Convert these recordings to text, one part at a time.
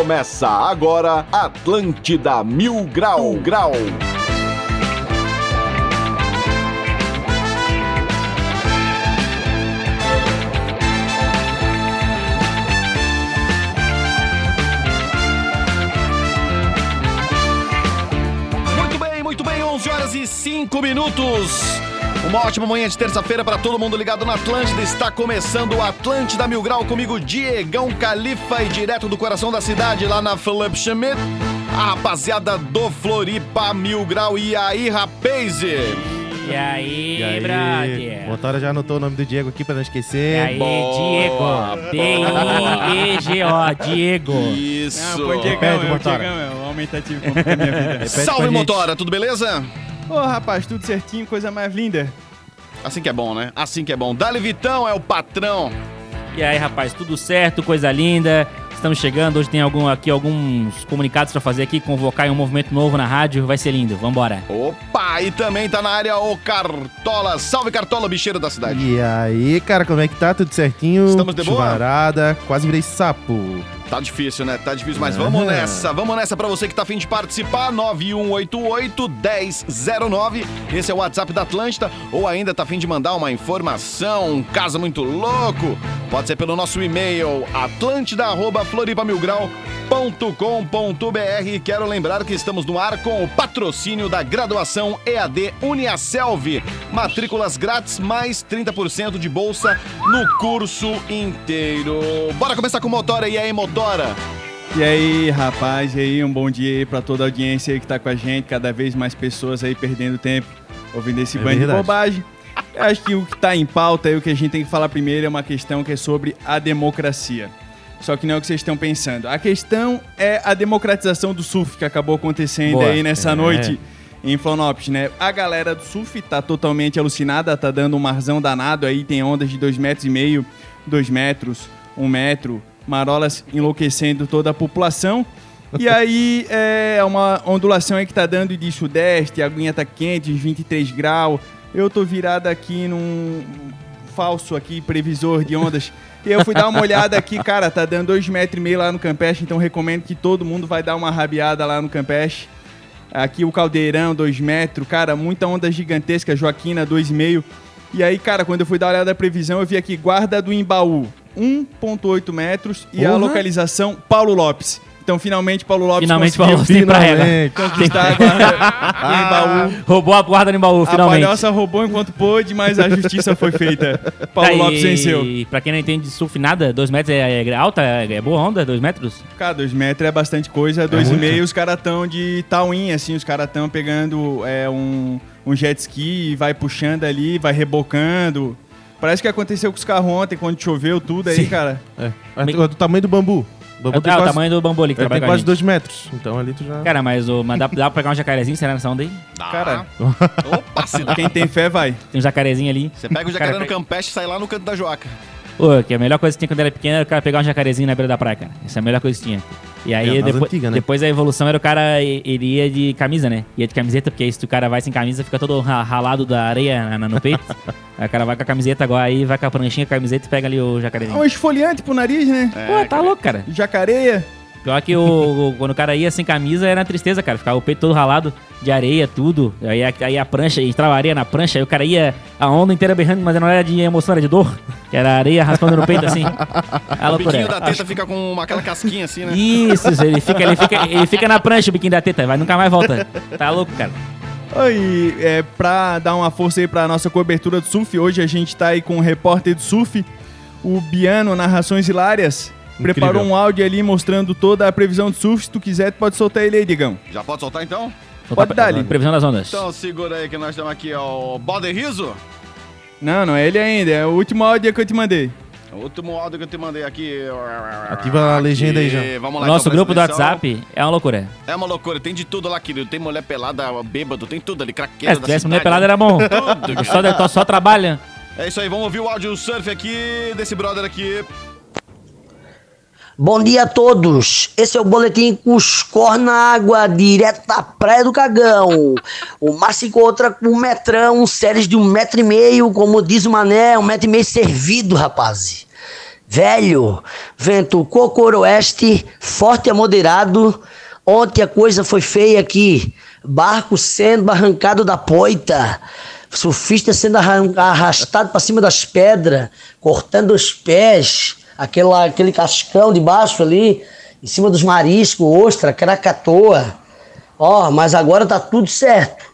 Começa agora Atlântida Mil Grau Grau. Muito bem, muito bem, 11 horas e 5 minutos. Uma ótima manhã de terça-feira para todo mundo ligado na Atlântida. Está começando o Atlântida Mil Grau comigo, Diegão Califa e direto do coração da cidade, lá na Philip Schmidt. A rapaziada do Floripa Mil Grau. E aí, rapaz? E aí, E aí, brother? Motora já anotou o nome do Diego aqui pra não E esquecer. aí, Boa, Diego? D-I-E-G-O, Diego. Isso. Não, põe Diegão, Repete, é Motora. Diegão, é o aumentativo como da minha vida. Repete Salve, motora, tudo beleza? Ô, rapaz, tudo certinho, coisa mais linda. Assim que é bom, né? Assim que é bom. Dali Vitão é o patrão. E aí, rapaz, tudo certo? Coisa linda. Estamos chegando. Hoje tem algum, aqui alguns comunicados pra fazer aqui, convocar em um movimento novo na rádio. Vai ser lindo. Vambora. Opa, e também tá na área o Cartola. Salve, Cartola, bicheiro da cidade. E aí, cara, como é que tá? Tudo certinho? Estamos de boa? Chuvarada, quase virei sapo. Tá difícil, né? Tá difícil, mas vamos nessa. Vamos nessa pra você que tá afim de participar. 9188-1009. Esse é o WhatsApp da Atlântida. Ou ainda tá afim de mandar uma informação, um caso muito louco. Pode ser pelo nosso e-mail, atlântida.floripamilgrau.com.br. Quero lembrar que estamos no ar com o patrocínio da graduação EAD Uniaselv. Matrículas grátis, mais 30% de bolsa no curso inteiro. Bora começar com o Motora. E aí, Motora? E aí, rapaz, e aí, um bom dia aí pra toda a audiência aí que tá com a gente, cada vez mais pessoas aí perdendo tempo ouvindo esse É bando de bobagem. Eu acho que o que tá em pauta aí, o que a gente tem que falar primeiro é uma questão que é sobre a democracia. Só que não é o que vocês estão pensando. A questão é a democratização do surf que acabou acontecendo Boa. aí nessa É. noite em Florianópolis, né? A galera do surf tá totalmente alucinada, tá dando um marzão danado aí, tem ondas de 2 metros e meio, 2 metros, 1 metro, marolas enlouquecendo toda a população. E aí é uma ondulação aí que tá dando de sudeste, a aguinha tá quente, uns 23 graus. Eu tô virado aqui num falso aqui, previsor de ondas. E eu fui dar uma olhada aqui, cara, tá dando 2,5 metros e meio lá no Campeche, então recomendo que todo mundo vai dar uma rabiada lá no Campeche. Aqui o Caldeirão, 2 metros, cara, muita onda gigantesca, Joaquina, 2,5. E aí, cara, quando eu fui dar uma olhada na previsão, eu vi aqui Guarda do Embaú, 1,8 metros e a localização Paulo Lopes. Então, finalmente, Paulo Lopes Finalmente conseguiu falou sem praia. Finalmente. conquistar a guarda do Embaú. Roubou a guarda no baú, A finalmente. palhoça roubou enquanto pôde, mas a justiça foi feita. Paulo Tá, Lopes venceu. E pra quem não entende de surf nada, 2 metros é, é alta? É, é boa onda? 2 metros? Cara, dois metros é bastante coisa. Dois e muito. meio, os caras tão de tauim, assim. Os caras tão pegando é, um, um jet ski e vai puxando ali, vai rebocando. Parece que aconteceu com os carros ontem, quando choveu tudo aí, Sim. cara. É. É do do tamanho do bambu. O É, bambu o- tem ah, o quase, tamanho do bambu ali que ele trabalha tem com a quase gente. 2 metros. Então ali tu já... Cara, mas o, mas dá, dá pra pegar um jacarezinho? Será nessa onda aí? Cara, Opa, se quem tem fé vai. Tem um jacarezinho ali. Você pega o jacaré Cara, no Campeche e sai lá no canto da joaca. Pô, que a melhor coisa que tinha quando era pequeno era o cara pegar um jacarezinho na beira da praia, cara. Essa é a melhor coisa que tinha. E aí, É, depois, antigas, né? depois a evolução era o cara, e- ele ia de camisa, né? Ia de camiseta, porque aí se o cara vai sem camisa, fica todo ra- ralado da areia no peito. aí o cara vai com a camiseta agora, aí vai com a pranchinha, com a camiseta e pega ali o É jacarezinho. um esfoliante pro nariz, né? Pô, tá louco, cara. Jacareia. Pior que o, o- quando o cara ia sem camisa era tristeza, cara. Ficava o peito todo ralado de areia, tudo. Aí, a- aí a prancha, entrava areia na prancha, aí o cara ia a onda inteira berrando, mas não era de emoção, era de dor. Que era areia raspando no peito assim. A O loucura. biquinho da teta fica com uma, aquela casquinha assim, né? Isso, isso, ele fica, ele, fica, ele fica na prancha o biquinho da teta, vai nunca mais volta. Tá louco, cara. Oi, é, pra dar uma força aí pra nossa cobertura do surf, hoje a gente tá aí com o repórter do surf, o Biano Narrações Hilárias. Incrível. Preparou um áudio ali mostrando toda a previsão do surf. Se tu quiser, tu pode soltar ele aí, Digão. Já pode soltar então? Pode dar ali. Previsão das ondas. Então segura aí que nós estamos aqui, ó. o Bode Riso. Não, não é ele ainda. É o último áudio que eu te mandei. O último áudio que eu te mandei aqui. Ativa a legenda aí já. Vamos lá, nosso então, grupo do. WhatsApp é uma loucura. É uma loucura, tem de tudo lá, querido. Tem mulher pelada, bêbado, tem tudo ali, É, craqueira se da tivesse mulher pelada era bom. Tudo, só, só trabalha. É isso aí, vamos ouvir o áudio surf aqui desse brother aqui. Bom dia a todos. Esse é o boletim Cuscor na Água, direto da Praia do Cagão. O se encontra com um metrão, séries de um metro e meio, como diz o Mané, um metro e meio servido, rapaz. Velho, vento cocoroeste, forte a moderado. Ontem a coisa foi feia aqui. Barco sendo arrancado da poita. Surfista sendo arrastado para cima das pedras, cortando os pés, aquela, aquele cascão de baixo ali, em cima dos mariscos, ostra, cracatoa. Ó, mas agora tá tudo certo.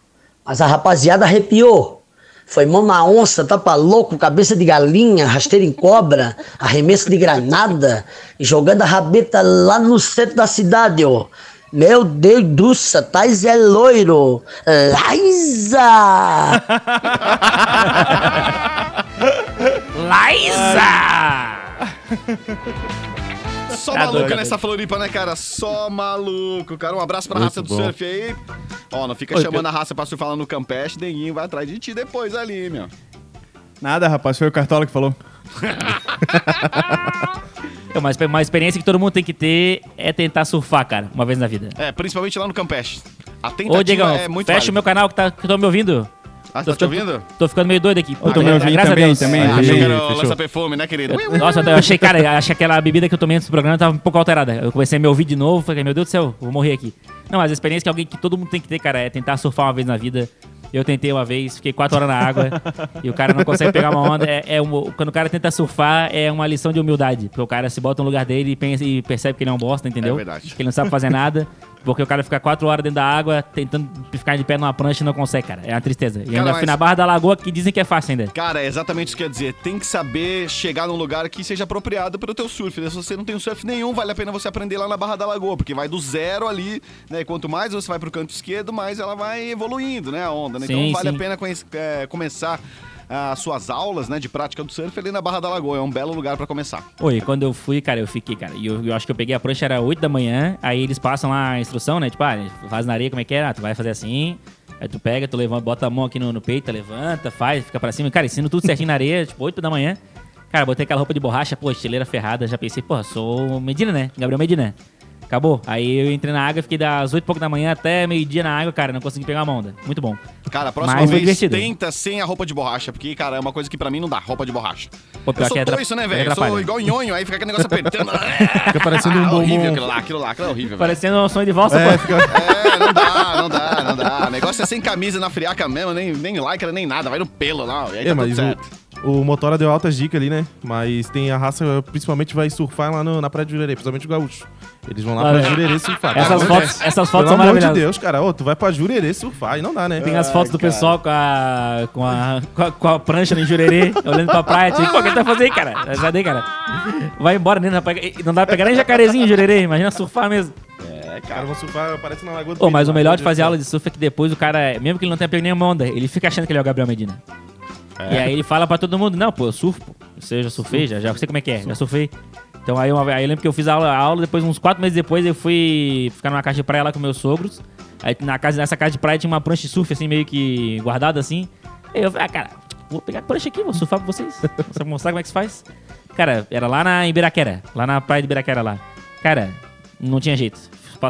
Mas a rapaziada arrepiou. Foi mão na onça, tapa louco, cabeça de galinha, rasteira em cobra, arremesso de granada e jogando a rabeta lá no centro da cidade, ó. Meu Deus do céu, Tais é loiro. Liza! Liza! Só maluco doido. nessa Floripa, né, cara? Só maluco, cara. Um abraço pra Muito raça do bom. surf aí. Ó, não fica Oi, chamando a raça pra surfar lá no Campeste, Denguinho vai atrás de ti depois ali, meu. Nada, rapaz, foi o Cartola que falou. É uma, exper- uma experiência que todo mundo tem que ter é tentar surfar, cara, uma vez na vida. É, principalmente lá no Campeste. A tentativa Ô, Diegão, é muito fecha válida. o meu canal que, tá, que tô me ouvindo. Ah, tô tá te ouvindo? Tô ficando meio doido aqui. Eu tô me ouvindo Graças a também, Deus. também. É, achei que era o fechou. lança-perfume, né, querido? Nossa, eu achei, cara, achei que aquela bebida que eu tomei antes do programa tava um pouco alterada. Eu comecei a me ouvir de novo, falei, meu Deus do céu, vou morrer aqui. Não, mas a experiência que alguém que todo mundo tem que ter, cara, é tentar surfar uma vez na vida. Eu tentei uma vez, fiquei quatro horas na água e o cara não consegue pegar uma onda. É, é um- quando o cara tenta surfar, é uma lição de humildade. Porque o cara se bota no lugar dele e, pensa, e percebe que ele é um bosta, entendeu? É verdade. Que ele não sabe fazer nada. Porque o cara fica quatro horas dentro da água tentando ficar de pé numa prancha e não consegue, cara. É uma tristeza. E Cara, ainda fui mas- na Barra da Lagoa que dizem que é fácil ainda. Cara, é exatamente isso que quer dizer. Tem que saber chegar num lugar que seja apropriado para o teu surf. né? Se você não tem um surf nenhum, vale a pena você aprender lá na Barra da Lagoa, porque vai do zero ali, né? E quanto mais você vai pro canto esquerdo, mais ela vai evoluindo, né? A onda, né? Sim, então vale sim. a pena é, começar as suas aulas, né, de prática do surf ali na Barra da Lagoa. É um belo lugar para começar. Oi, quando eu fui, cara, eu fiquei, cara. E eu, eu acho que eu peguei a prancha, era 8 da manhã. Aí eles passam lá a instrução, né? Tipo, ah, faz na areia como é que é? Ah, tu vai fazer assim. Aí tu pega, tu levanta, bota a mão aqui no, no peito, levanta, faz, fica pra cima. Cara, ensino tudo certinho na areia, tipo, 8 da manhã. Cara, botei aquela roupa de borracha, pô, estileira ferrada. Já pensei, pô, sou Medina, né? Gabriel Medina. Acabou. Aí eu entrei na água, fiquei das 8 e pouco da manhã até meio-dia na água, cara, não consegui pegar uma onda. Muito bom. Cara, a próxima Mas foi vez divertido. tenta sem a roupa de borracha, porque, cara, é uma coisa que pra mim não dá, roupa de borracha. Pô, pior eu sou que é atra- doido, né, é velho? Eu sou atrapalha. igual nhonho, aí fica aquele negócio apertando. Fica parecendo um Ah, horrível bombom. aquilo lá, aquilo lá, aquilo é horrível, velho. Parecendo um sonho de valsa, É, pô. fica... É, não dá, não dá, não dá. O negócio é sem camisa na friaca mesmo, nem, nem lycra, nem nada, vai no pelo lá, e aí É, tá mas tudo certo. O, Motora deu altas dicas ali, né? Mas tem a raça, principalmente vai surfar lá no- na Praia de Jurerê, principalmente o gaúcho. Eles vão lá Olha, pra Jurerê surfar. Essas Pelo fotos, essas fotos Pelo são amor de maravilhosas. Deus, cara. Ô, tu vai pra Jurerê surfar e não dá, né? Tem as fotos do pessoal com a, com a, com a, com a prancha no jurerê, olhando pra praia. Tipo, pô, o que ele tá fazendo aí, cara? Já dei, cara. Vai embora, né? Não dá pra pegar- não dá pra pegar nem jacarezinho em jurerê. Imagina surfar mesmo. É, cara, vão surfar, parece na Lagoa do Pô, mas o melhor de fazer aula de surf é que depois o cara, mesmo que ele não tenha pego nenhuma onda, ele fica achando que ele é o Gabriel Medina. E aí ele fala pra todo mundo, não, pô, eu surfo, pô. Eu já surfei, já, já sei como é que é, já surfei. Então aí, uma, aí eu lembro que eu fiz a aula, a aula, depois uns quatro meses depois eu fui ficar numa casa de praia lá com meus sogros. Aí na casa, nessa casa de praia tinha uma prancha de surf assim, meio que guardada assim. Aí eu falei, ah, cara, vou pegar a prancha aqui, vou surfar pra vocês. Vou mostrar como é que se faz. Cara, era lá na Ibiraquera, lá na praia de Ibiraquera lá. Cara, não tinha jeito.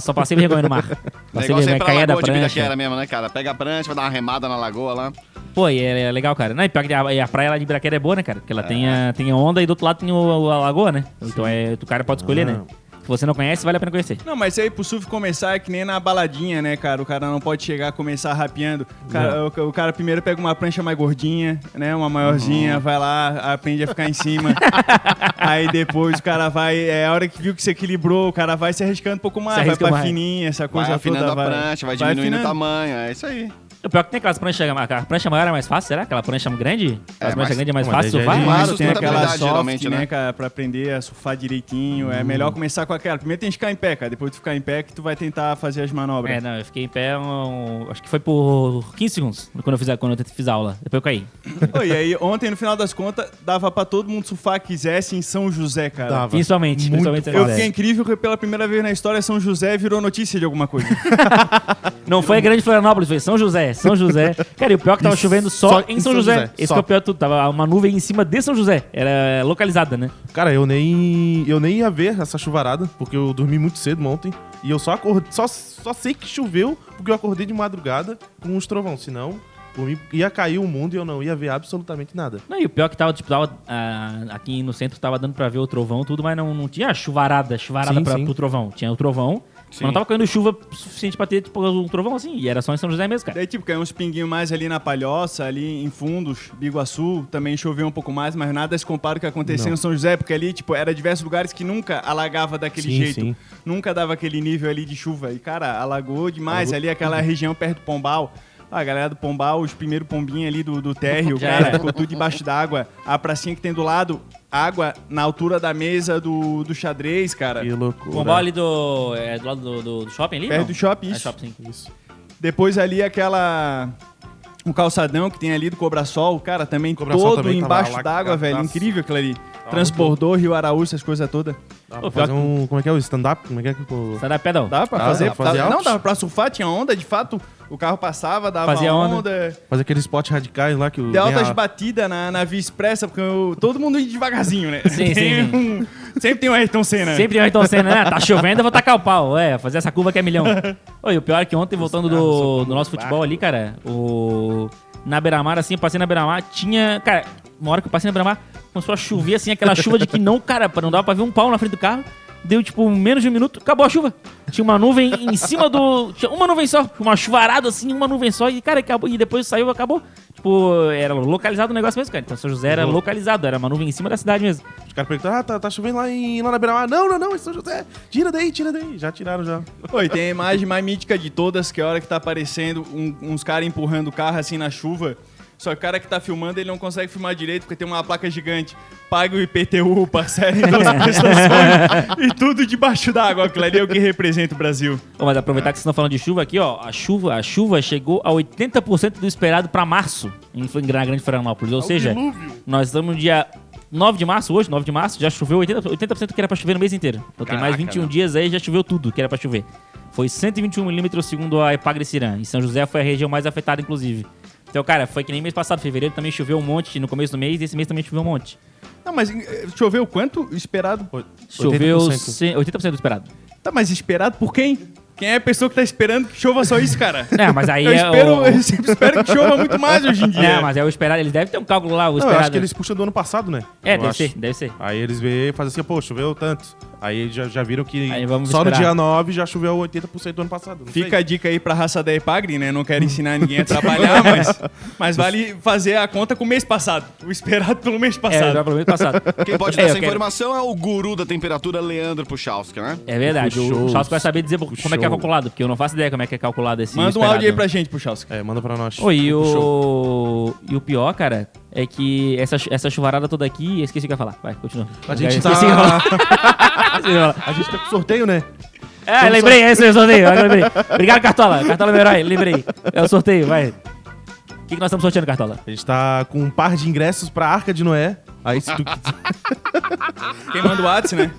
Só passei vergonha no mar. Passei negócio é vergonha, pra caía da de prancha. Biraquera mesmo, né, cara? Pega a prancha, vai dar uma remada na lagoa lá. Pô, e é, é legal, cara. Não, e pior que a, e a praia lá de Ibiraquera é boa, né, cara? Porque ela tem, a, tem a onda e do outro lado tem o, a lagoa, né? Então é, o cara pode escolher, né? Se você não conhece, vale a pena conhecer. Não, mas aí pro surf começar é que nem na baladinha, né, cara? O cara não pode chegar a começar rapeando. O cara, o, o cara primeiro pega uma prancha mais gordinha, né? Uma maiorzinha, Uhum. vai lá, aprende a ficar em cima. aí depois o cara vai. É a hora que viu que se equilibrou, o cara vai se arriscando um pouco mais, vai pra mais. fininha, essa Vai coisa afinando toda. a prancha, vai diminuindo o tamanho, é isso aí. O pior que tem aquelas pranchas, a prancha maior é mais fácil, será? Aquela prancha grande? Aquelas É, pranchas grandes é mais fácil é surfar? Claro, tem aquela soft, né, né? cara, pra aprender a surfar direitinho. É melhor começar com aquela. Primeiro tem que ficar em pé, cara. Depois de ficar em pé que tu vai tentar fazer as manobras. É, não, eu fiquei em pé, um- acho que foi por 15 segundos quando eu fiz a, quando eu fiz a aula. Depois eu caí. Ô, e aí, ontem, no final das contas, dava pra todo mundo surfar que quisesse em São José, cara. Dava. Principalmente, Muito principalmente. Eu fiquei incrível que pela primeira vez na história São José virou notícia de alguma coisa. Não foi a grande Florianópolis, foi São José. São José. Cara, e o pior é que tava Isso, chovendo só, só em São, José. Esse só. que é o pior de tudo. Tava uma nuvem em cima de São José. Era localizada, né? Cara, eu nem, eu nem ia ver essa chuvarada, porque eu dormi muito cedo ontem. E eu só acordei, só, só sei que choveu porque eu acordei de madrugada com uns trovão. Senão, Por mim, ia cair o mundo e eu não ia ver absolutamente nada. Não, e o pior é que tava, tipo, tava, ah, aqui no centro tava dando pra ver o trovão tudo, mas não, não tinha chuvarada, chuvarada Sim, pra, sim. pro trovão. Tinha o trovão, mas não tava caindo chuva suficiente pra ter, tipo, um trovão assim. E era só em São José mesmo, cara. Daí, tipo, caiu uns pinguinhos mais ali na Palhoça, ali em Fundos, Biguaçu, também choveu um pouco mais, mas nada se compara ao que aconteceu Não. em São José, porque ali, tipo, era diversos lugares que nunca alagava daquele Sim, jeito. sim. Nunca dava aquele nível ali de chuva. E, cara, alagou demais ali aquela região perto do Pombal. A galera do Pombal, os primeiros pombinhos ali do, do térreo, cara, ficou tudo debaixo d'água. A pracinha que tem do lado, água na altura da mesa do, do xadrez, cara. Que loucura. Pombal ali do, é, do lado do, do- do shopping ali? Perto não? do shopping, É isso. shopping, sim. Isso. Depois ali aquela. Um calçadão que tem ali do Cobrasol, cara, também Cobrasol todo também tava embaixo d'água, velho. nossa. Incrível aquilo ali. Transbordou Rio Araújo, essas coisas todas. Dá pra fazer pior um. Como é que é o stand-up? Como é que é Sai da pedal. Dá pra Dá, fazer. dá pra fazer dá- não, altos? dava pra surfar, tinha onda, de fato. O carro passava, dava Fazia onda. onda. Fazer aqueles spots radicais lá que o. Deu altas a- batidas na, na via expressa, porque eu- todo mundo ia devagarzinho, né? Sim, sim, Tem um- sempre tem um Ayrton Senna. Sempre tem o Ayrton Senna, né? Tá chovendo, eu vou tacar o pau. É, fazer essa curva que é milhão. Oi, o pior é que ontem, voltando do, do nosso futebol ali, cara, o... Na beira-mar, assim, eu passei na beira-mar, tinha... Cara, uma hora que eu passei na beira-mar, começou a chover, assim, aquela chuva de que não, cara, não dava pra ver um pau na frente do carro. Deu, tipo, menos de um minuto, acabou a chuva. Tinha uma nuvem em cima do... Tinha uma nuvem só, uma chuvarada, assim, uma nuvem só. E, cara, acabou. E depois saiu, acabou. Tipo, era localizado o negócio mesmo, cara. Então, São José era Uhum. localizado, era uma nuvem em cima da cidade mesmo. Os caras perguntaram, ah, tá, tá chovendo lá, em, lá na beira-mar. Não, não, não, em São José. Tira daí, tira daí. Já tiraram já. Oi, tem a imagem mais mítica de todas, que é a hora que tá aparecendo um- uns caras empurrando o carro assim na chuva. Só que o cara que tá filmando, ele não consegue filmar direito, porque tem uma placa gigante. Paga o IPTU, parcela em 12 prestações e tudo debaixo d'água. Aquilo ali é o que representa o Brasil. Ô, mas aproveitar que vocês estão falando de chuva aqui, ó. A chuva, a chuva chegou a 80% do esperado pra março em, em Grande Florianópolis. Ou seja, nós estamos no dia 9 de março, hoje, 9 de março, já choveu 80%, 80% que era pra chover no mês inteiro. Então tem mais 21 dias aí, já choveu tudo que era pra chover. Foi 121 milímetros segundo a Epagre Cirã. E São José foi a região mais afetada, inclusive. Então, cara, foi que nem mês passado, fevereiro também choveu um monte no começo do mês, e esse mês também choveu um monte. Não, mas eh, choveu quanto? Esperado? Choveu 80%. 100 80% do esperado. Tá, mas esperado por quem? Quem é a pessoa que tá esperando que chova só isso, cara? É, mas aí eu, é espero, o- eu sempre espero que chova muito mais hoje em dia. É, mas é o esperado. Eles devem ter um cálculo lá, o Não, eu esperado. acho que eles puxam do ano passado, né? É, Eu deve acho. ser, deve ser. Aí eles veem e fazem assim, pô, choveu tanto. Aí já, já viram que Aí vamos só no esperar. dia 9 já choveu 80% do ano passado. Não Fica sei. a dica aí pra raça da Epagre, né? Não quero ensinar ninguém a trabalhar, mas, mas vale fazer a conta com o mês passado. O esperado pelo mês É, passado. já pelo mês passado. Quem pode É, dar essa quero- informação é o guru da temperatura, Leandro Puchalski, né? É verdade. O. Charles vai saber dizer como é que é calculado, porque eu não faço ideia como é que é calculado esse Manda um esperado. áudio aí pra gente, Puchalski. É, manda pra nós. Oi, e o... e o pior, cara, é que essa, essa chuvarada toda aqui... Esqueci o que eu ia falar. Vai, continua. A gente tá... A gente tá com sorteio, né? É, lembrei, é esse é o sorteio. agora lembrei. Obrigado, Cartola. Cartola meu herói, lembrei. É o sorteio, vai. O que, que nós estamos sorteando, Cartola? A gente tá com um par de ingressos pra Arca de Noé. Aí se tu Quem manda o WhatsApp, né?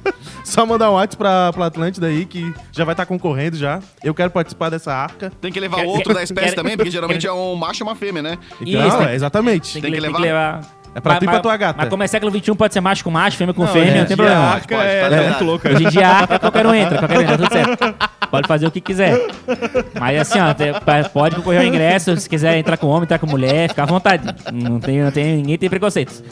só mandar um WhatsApp pra, pra Atlântida aí, que já vai estar concorrendo já. Eu quero participar dessa arca. Tem que levar Quer- outro quer- da espécie quer- também, porque geralmente quer- é um macho e uma fêmea, né? Então, Isso, é, exatamente. Tem, Tem que, tem levar? que levar. É pra tu e Mas- pra tua gata. Mas como é século XXI, pode ser macho com macho, fêmea com Não, fêmea, hoje não em tem dia problema. A arca Pode, é, tá é muito louca. Hoje em dia, a arca, qualquer um entra, qualquer um entra, tudo certo. Pode fazer o que quiser. Mas assim, ó, pode concorrer ao ingresso, se quiser entrar com homem, entrar com mulher, fica à vontade. Não tem, não tem, ninguém tem preconceitos.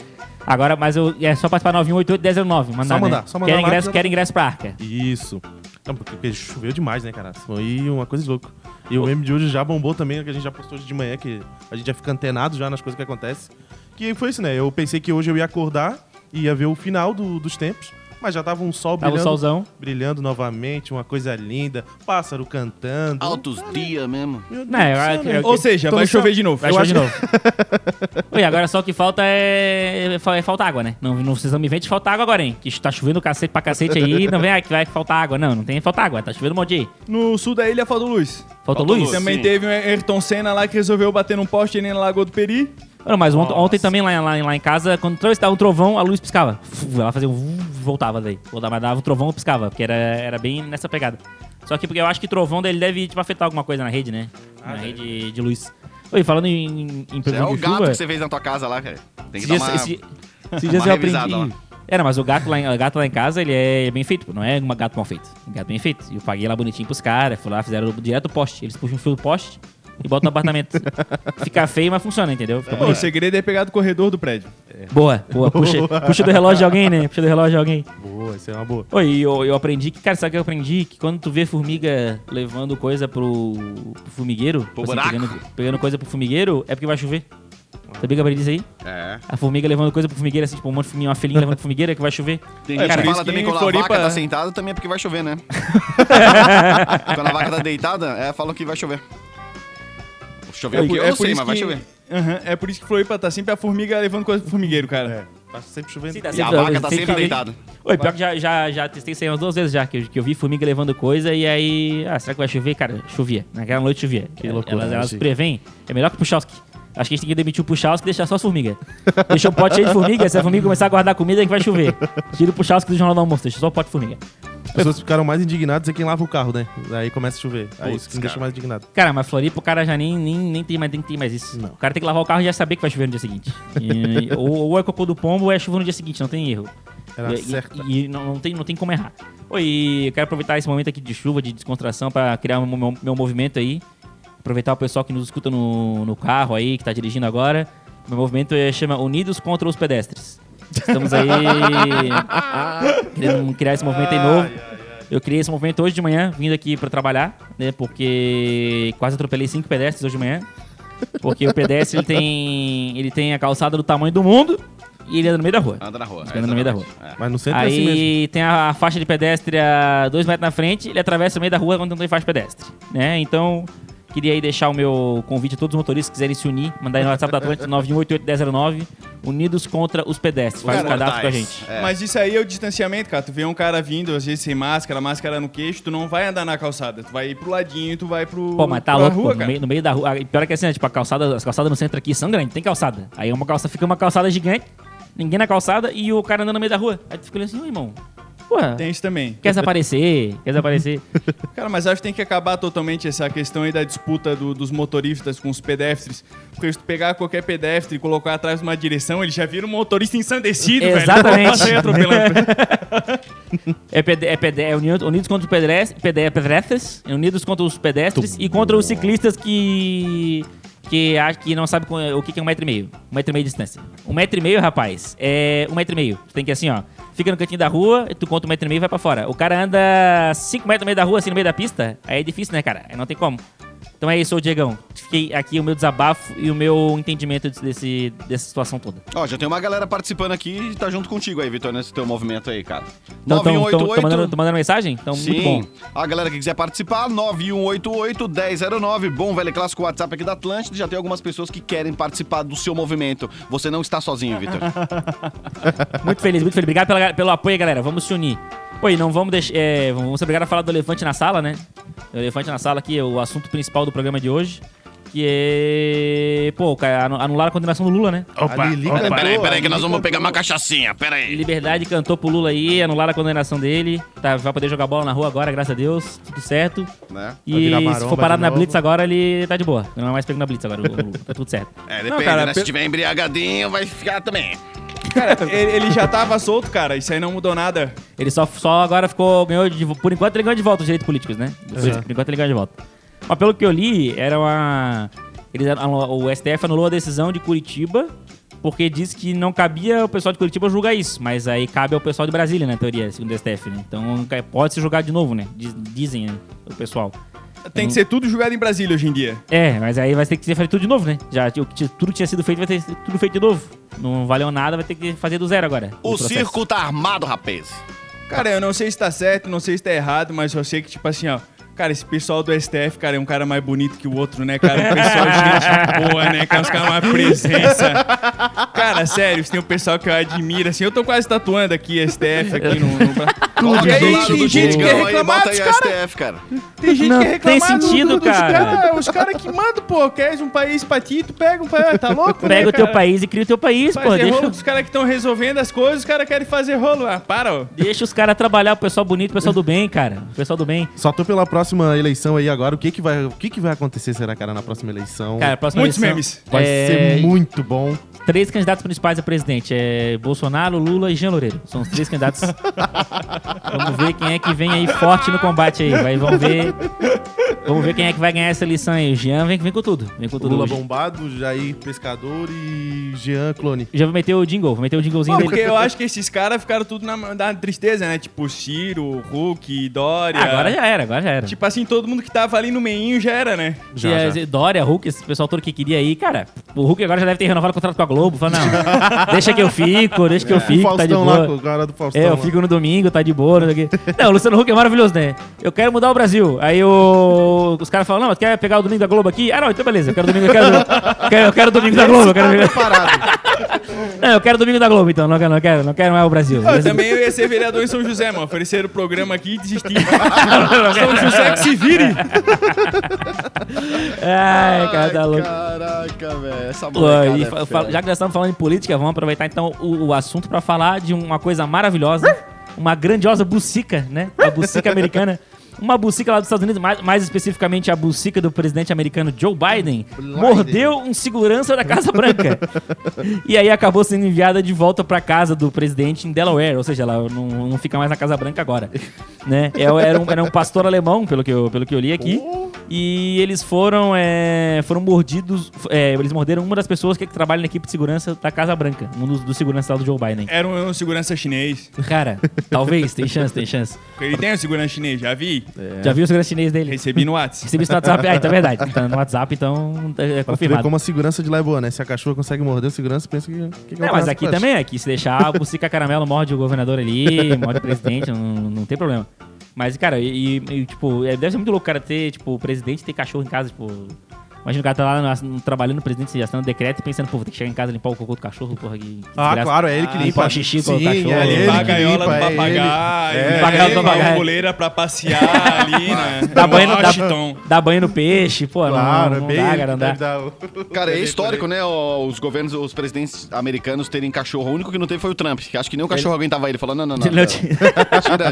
Agora, mas eu, é só participar 91881009. Mandar, Só mandar, né? só mandar Quer ingresso, quer ingresso pra arca. Isso. Não, porque, choveu demais, né, cara? Foi uma coisa de louco. E o meme de hoje já bombou também, que a gente já postou hoje de manhã, que a gente já fica antenado já nas coisas que acontecem. Que foi isso, né? Eu pensei que hoje eu ia acordar e ia ver o final do- dos tempos, mas já tava um sol Tava o brilhando, solzão. brilhando novamente, uma coisa linda, pássaro cantando. Altos dias mesmo. Não, eu- céu, eu- né? eu- Ou seja, vai chover de novo. Vai chover de novo. Oi, agora só o que falta é, é, é falta água, né? Não, não precisa me ver de faltar água agora, hein? Que tá chovendo cacete pra cacete aí, não vem ah, que vai faltar água. Não, não tem falta água, tá chovendo um monte aí. No sul da ilha faltou luz. Faltou Faltou luz? luz. Também Sim. teve um Ayrton Senna lá que resolveu bater num poste ali na Lagoa do Peri. Não, mas ontem, ontem também lá, lá, lá em casa, quando dava um trovão, a luz piscava. Ela fazia um... voltava daí. Mas dava um trovão e piscava, porque era, era bem nessa pegada. Só que porque eu acho que trovão dele deve tipo, afetar alguma coisa na rede, né? na rede de luz. Oi, falando em, em é previsão o de gato chuva... que você fez na tua casa lá, cara. Tem que Esses dar dias, uma... esse- dias uma eu aprendi. lá. Era, mas o gato lá, em, o gato lá em casa, ele é bem feito, não é um gato mal feito. Um gato bem feito. E eu paguei lá bonitinho pros caras, fui lá, fizeram direto do poste. Eles puxam o fio do poste, e bota no apartamento. Fica feio, mas funciona, entendeu? Fica Pô, o segredo é pegar do corredor do prédio. Boa, boa. Puxa, puxa do relógio de alguém, né? Puxa do relógio de alguém. Boa, isso é uma boa. Oi, eu, eu aprendi que, cara, sabe o que eu aprendi? Que quando tu vê formiga levando coisa pro, pro formigueiro, tipo assim, buraco. pegando, pegando coisa pro formigueiro, é porque vai chover. Sabia que eu aprendi isso aí? É. A formiga levando coisa pro formigueiro, assim, tipo, um monte de formiga, uma filhinha levando pro formigueiro, é que vai chover. Tem É, gente por que fala que também em quando a Floripa- vaca tá sentada, também é porque vai chover, né? quando a vaca tá deitada, é, falam que vai chover. Chover eu, eu não sei, mas vai que- chover. Aham, é por isso que Floripa tá sempre a formiga levando coisa pro formigueiro, cara. É, tá sempre chovendo. Sim, tá E a sempre- vaca tá tem sempre que- deitada. Oi, pior que já, já, já testei isso aí umas duas vezes já, que eu, que eu vi formiga levando coisa e aí. Ah, será que vai chover? Cara, chovia. Naquela noite chovia. Que loucura, elas, elas gente. prevêm. É melhor que o Puchalski. Acho que a gente tem que demitir o Puchalski e deixar só as formigas. Deixa o pote cheio de formiga, se a formiga começar a guardar comida, é que vai chover. Tira o Puchalski do Jornal do Almoço, deixa só o pote de formiga. As pessoas ficaram mais indignadas é quem lava o carro, né? Aí começa a chover. Aí Putz, isso que me deixa mais indignado. Cara, mas Floripa o cara já nem, nem, nem, tem, mais, nem tem mais isso. O cara tem que lavar o carro e já saber que vai chover no dia seguinte. E- ou, ou é cocô do pombo ou é chuva no dia seguinte, não tem erro. Era e, certa. E, e não, não tem, não tem como errar. Oi, eu quero aproveitar esse momento aqui de chuva, de descontração, pra criar meu, meu movimento aí. Aproveitar o pessoal que nos escuta no, no carro aí, que tá dirigindo agora. Meu movimento é, chama Unidos contra os Pedestres. Estamos aí querendo criar esse movimento aí novo. Eu criei esse movimento hoje de manhã, vindo aqui pra trabalhar, né? Porque quase atropelei cinco pedestres hoje de manhã. Porque o pedestre ele tem, ele tem a calçada do tamanho do mundo e ele anda no meio da rua. Anda na rua. Fica andando no meio da rua. É. Mas no centro é assim mesmo. Aí tem a, a faixa de pedestre a dois metros na frente, ele atravessa o meio da rua quando não tem faixa de pedestre, né? Então, queria aí deixar o meu convite a todos os motoristas que quiserem se unir, mandar aí no WhatsApp da Atlântica 9188109, unidos contra os pedestres. Faz o Cara, cadastro com a gente. É. Mas isso aí é o distanciamento, cara. Tu vê um cara vindo, às vezes sem máscara, máscara no queixo, tu não vai andar na calçada. Tu vai ir pro ladinho, tu vai pro. Pô, mas tá louco, rua, pô, no, cara. meio, no meio da rua. Ah, Pior é que assim, né, tipo, a calçada, as calçadas no centro aqui são grandes, tem calçada. Aí uma calça fica uma calçada gigante, ninguém na calçada e o cara andando no meio da rua. Aí tu fica olhando assim, ô irmão, porra, Tem isso também. quer desaparecer? Quer desaparecer? Cara, mas acho que tem que acabar totalmente essa questão aí da disputa do- dos motoristas com os pedestres. Porque se tu pegar qualquer pedestre e colocar atrás de uma direção, ele já vira um motorista ensandecido, velho. Exatamente. Passa aí atropelando. É, pede, é, pede, é uni- unidos contra os pedestres, pede- pedestres, é unidos contra os pedestres e contra os ciclistas que que acho que não sabe co- o que que é um metro e meio. Um metro e meio de distância. Um metro e meio, rapaz, é um metro e meio. Tu tem que ir assim, ó. Fica no cantinho da rua, tu conta um metro e meio e vai pra fora. O cara anda cinco metros no meio da rua, assim, no meio da pista, aí é difícil, né, cara? Aí não tem como. Então é isso, ô Diegão. Fiquei aqui o meu desabafo e o meu entendimento desse, dessa situação toda. Ó, já tem uma galera participando aqui e tá junto contigo aí, Vitor, nesse teu movimento aí, cara. Então, tão, tão, 9188 tão mandando, tão mandando mensagem? Então, Sim. muito bom. A galera que quiser participar, 9188-1009. Bom velho clássico WhatsApp aqui da Atlântida. Já tem algumas pessoas que querem participar do seu movimento. Você não está sozinho, Vitor. Muito feliz, muito feliz. Obrigado pela- pelo apoio, galera. Vamos se unir. Pô, e não vamos deixar. É, vamos ser obrigados a falar do elefante na sala, né? O elefante na sala aqui é o assunto principal do programa de hoje. Que é. Pô, cara, anu- anularam a condenação do Lula, né? A Lili cantou, Peraí, peraí, que nós vamos cantou. pegar uma cachaçinha. Peraí. Liberdade cantou pro Lula aí, anularam a condenação dele. Tá, vai poder jogar bola na rua agora, graças a Deus. Tudo certo. Né? E se for parado na. Blitz agora, ele tá de boa. Não é mais pego na Blitz agora, o Lula. Tá tudo certo. É, depende, cara, né? Se tiver embriagadinho, vai ficar também. Cara, ele, ele já tava solto, cara. Isso aí não mudou nada. Ele só, só agora ficou. Ganhou de, por enquanto ele ganhou de volta os direitos políticos, né? Uhum. Por enquanto ele ganhou de volta. Mas pelo que eu li, era uma. Eles, o STF anulou a decisão de Curitiba porque disse que não cabia o pessoal de Curitiba julgar isso. Mas aí cabe ao pessoal de Brasília, na teoria, segundo o STF, né? Então pode se julgar de novo, né? Diz- Dizem, né? O pessoal. Tem que ser tudo julgado em Brasília hoje em dia. É, mas aí vai ter que ser feito tudo de novo, né? Já, o que tudo que tinha sido feito vai ter tudo feito de novo. Não valeu nada, vai ter que fazer do zero agora. O processo. circo tá armado, rapaz. Cara, eu não sei se tá certo, não sei se tá errado, mas eu sei que, tipo assim, ó. Cara, esse pessoal do STF, cara, é um cara mais bonito que o outro, né, cara? Um pessoal gente boa, né? Que é uns caras mais presença. Cara, sério, tem um pessoal que eu admiro, assim. Eu tô quase tatuando aqui STF aqui no... no Coloca aí, do lado tem gente que aí, reclamar dos cara. STF, cara. Tem gente Não que quer reclamar tem do- sentido, do- dos cara. cara- os caras que mandam, pô, queres um país pra ti, tu pega um país, tá louco, né, Pega o teu cara? país e cria o teu país, pô. Deixa, dos caras que estão resolvendo as coisas, os caras querem fazer rolo. Ah, para, ó. Deixa os caras trabalhar, o pessoal bonito, o pessoal do bem, cara. O pessoal do bem. Só tô pela próxima eleição aí agora. O que que vai, o que que vai acontecer, será, cara, na próxima eleição? Cara, a próxima Muitos eleição memes. vai é, ser muito bom. Três candidatos principais a presidente. É Bolsonaro, Lula e Jean Loureiro. São os três candidatos. Vamos ver quem é que vem aí forte no combate aí. Vai, vamos ver. Vamos ver quem é que vai ganhar essa lição aí. O Jean vem, vem com tudo. Vem com tudo Lula hoje. bombado, Jair pescador e Jean clone. Já vou meter o jingle, vou meter o jinglezinho Pô, dele. porque eu acho que esses caras ficaram tudo na, na tristeza, né? Tipo, Ciro, Hulk, Dória. Agora já era, agora já era. Tipo assim, todo mundo que tava ali no meinho já era, né? Já, E, já. eh, Dória, Hulk, esse pessoal todo que queria ir, cara. O Hulk agora já deve ter renovado o contrato com a Globo. Fala, não, deixa que eu fico, deixa que eu o fico, tá de Faustão lá, boa. o cara do Faustão. É, eu lá. fico no domingo, tá de boa, não sei. Não, o Luciano Huck é maravilhoso, né? Eu quero mudar o Brasil. Aí o- os caras falam, não, mas quer pegar o domingo da Globo aqui? Ah, não, então beleza, eu quero domingo, eu quero, eu quero, eu quero domingo da Globo. Eu quero, não, eu quero domingo da Globo, então, não quero, não quero, não quero mais o Brasil. Eu também eu ia ser vereador em São José, mano. Ofereceram o programa aqui e desisti. São José que se vire. Ai, cara, tá louco. Caraca, velho. Essa Pô, molecada e é já que nós estamos falando em política, vamos aproveitar então o, o assunto para falar de uma coisa maravilhosa, uma grandiosa bucica, né? A bucica americana. Uma bucica lá dos Estados Unidos, mais, mais especificamente a bucica do presidente americano Joe Biden, mordeu um segurança da Casa Branca. e aí acabou sendo enviada de volta para casa do presidente em Delaware, ou seja, ela não, não fica mais na Casa Branca agora. né? É, Era, um, era um pastor alemão, pelo que eu, pelo que eu li aqui. E eles foram, é, foram mordidos. é, eles morderam uma das pessoas que trabalha na equipe de segurança da Casa Branca. Um dos, dos seguranças lá do Joe Biden. Era um, um segurança chinês. Cara, talvez, tem chance, tem chance. Ele tem um segurança chinês, já vi. Já viu o segurança chinês dele? Recebi no WhatsApp. Recebi isso no WhatsApp. Ah, então é verdade. Então, no WhatsApp, então é confirmado. como a segurança de lá é boa, né? Se a cachorra consegue morder o segurança, pensa que... que, que Não, mas aqui também é que se deixar a bucica caramelo morde o governador ali, morde o presidente, não, não tem problema. Mas, cara, e, e, tipo, é- deve ser muito louco, cara, ter, tipo, o presidente ter cachorro em casa, tipo. Imagina o cara tá lá no- no- trabalhando no presidente, assinando decreto e pensando, pô, vou ter que chegar em casa e limpar o cocô do cachorro, porra, que, que Ah, desgraça. claro, é ele que Ah, limpa. limpar o xixi com o Sim, cachorro. é ele Limpar a gaiola do é papagaio. É. Limpar a gaiola do Uma papagaio. goleira pra passear ali, né? Dá banho, no, dá, dá banho no peixe, pô, Claro, não, é não bem... dá, cara, não dá. Cara, é histórico, né? Os governos, os presidentes americanos terem cachorro. O único que não teve foi o Trump. que Acho que nem o cachorro aguentava ele. Falou, não, não, não. Tira,